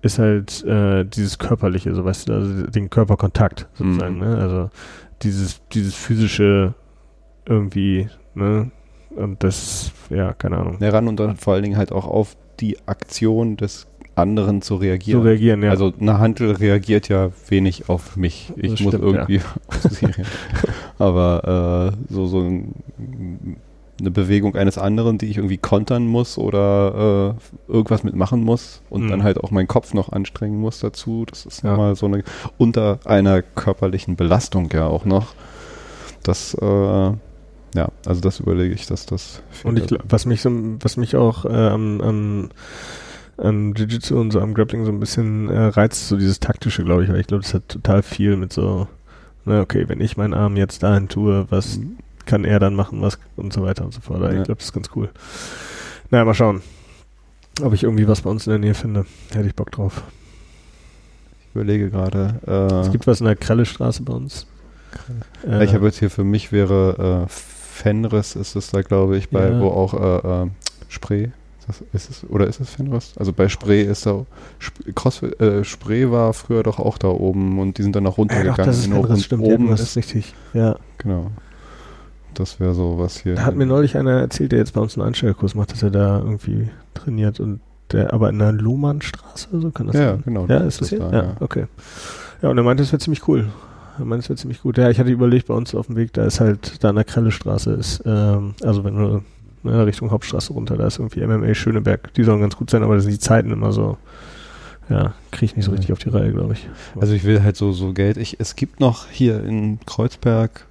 ist halt äh, dieses körperliche, so weißt du, also den Körperkontakt sozusagen, mhm. ne? Also dieses, dieses physische irgendwie, ne? Und das, ja, keine Ahnung. Ja, ran und dann vor allen Dingen halt auch auf die Aktion des anderen zu reagieren. Zu reagieren, ja. Also eine Handel reagiert ja wenig auf mich. Ich Das muss stimmt, irgendwie auf sie reagieren. Aber äh, so, so ein, eine Bewegung eines anderen, die ich irgendwie kontern muss oder äh, irgendwas mitmachen muss und Mhm. dann halt auch meinen Kopf noch anstrengen muss dazu. Das ist Ja. nochmal so eine unter einer körperlichen Belastung ja auch noch. Das äh, ja, also das überlege ich, dass das Und ich, was mich so, was mich auch äh, am, am, am Jiu-Jitsu und so am Grappling so ein bisschen äh, reizt, so dieses taktische, glaube ich, weil ich glaube, das hat total viel mit so, ne, okay, wenn ich meinen Arm jetzt dahin tue, was Mhm. kann er dann machen, was und so weiter und so fort. Ich Ja. glaube, das ist ganz cool. Naja, mal schauen, ob ich irgendwie was bei uns in der Nähe finde. Hätte ich Bock drauf. ich überlege gerade. Äh, Es gibt was in der Krellestraße bei uns. Ja, Äh, ich habe jetzt hier für mich wäre äh, Fenris ist es da glaube ich bei Ja. wo auch äh, äh, Spree ist, das, ist es oder ist es Fenris? Also bei Spree ist da Sp äh, Spree war früher doch auch da oben und die sind dann nach ja, runtergegangen. doch, das ist das und stimmt. Ja, oben du hast ist richtig. Ja. genau. Das wäre so was hier. Da hat mir neulich einer erzählt, der jetzt bei uns einen Einstellkurs macht, dass er da irgendwie trainiert und der aber in der Lohmannstraße, so kann das ja, sein? genau. Ja, ist das hier? da, ja, okay. Ja, und er meinte, es wäre ziemlich cool. Er meinte, es wäre ziemlich gut. Ja, ich hatte überlegt, bei uns auf dem Weg, da ist halt, da an der Krellestraße ist, ähm, also wenn du ne, Richtung Hauptstraße runter, da ist irgendwie MMA Schöneberg. Die sollen ganz gut sein, aber da sind die Zeiten immer so, ja, kriege ich nicht so richtig auf die Reihe, glaube ich. Also ich will halt so, so Geld. Ich, es gibt noch hier in Kreuzberg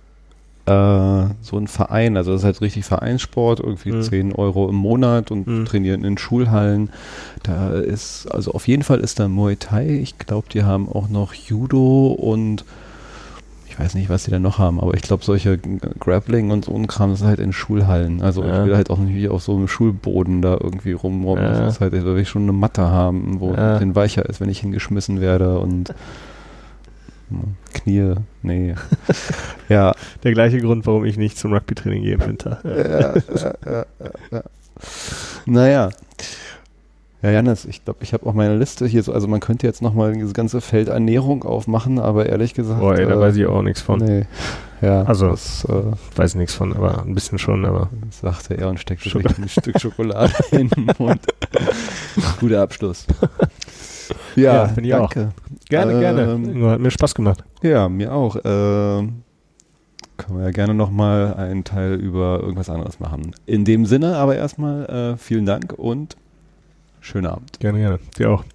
äh, so einen Verein, also das ist halt richtig Vereinssport, irgendwie Mhm. 10 Euro im Monat und Mhm. trainieren in Schulhallen. Da ist, also auf jeden Fall ist da Muay Thai. Ich glaube, die haben auch noch Judo und ich weiß nicht, was die da noch haben, aber ich glaube, solche Grappling und so ein Kram, das ist halt in Schulhallen. Also Ja. ich will halt auch nicht wie auf so einem Schulboden da irgendwie rumrobben. Ja. Das ist halt, da will ich schon eine Matte haben, wo Ja. ein bisschen weicher ist, wenn ich hingeschmissen werde und Knie, nee. ja. Der gleiche Grund, warum ich nicht zum Rugby-Training gehe im Winter. Ja, ja, ja, ja. Naja. Ja, Janis, ich glaube, ich habe auch meine Liste hier so, also man könnte jetzt nochmal dieses ganze Feld Ernährung aufmachen, aber ehrlich gesagt. Boah, ey, da äh, weiß ich auch nichts von. Nee. Ja, Also- das äh, Weiß nichts von, aber ein bisschen schon, aber. sagte er und steckte sich ein Stück Schokolade in den Mund. Guter Abschluss. Ja, Ja, finde ich auch. danke. Gerne, gerne. Ähm, Ingo, Hat mir Spaß gemacht. Ja, mir auch. Ähm, können wir ja gerne nochmal einen Teil über irgendwas anderes machen. In dem Sinne aber erstmal äh, vielen Dank und schönen Abend. Gerne, gerne. Dir auch.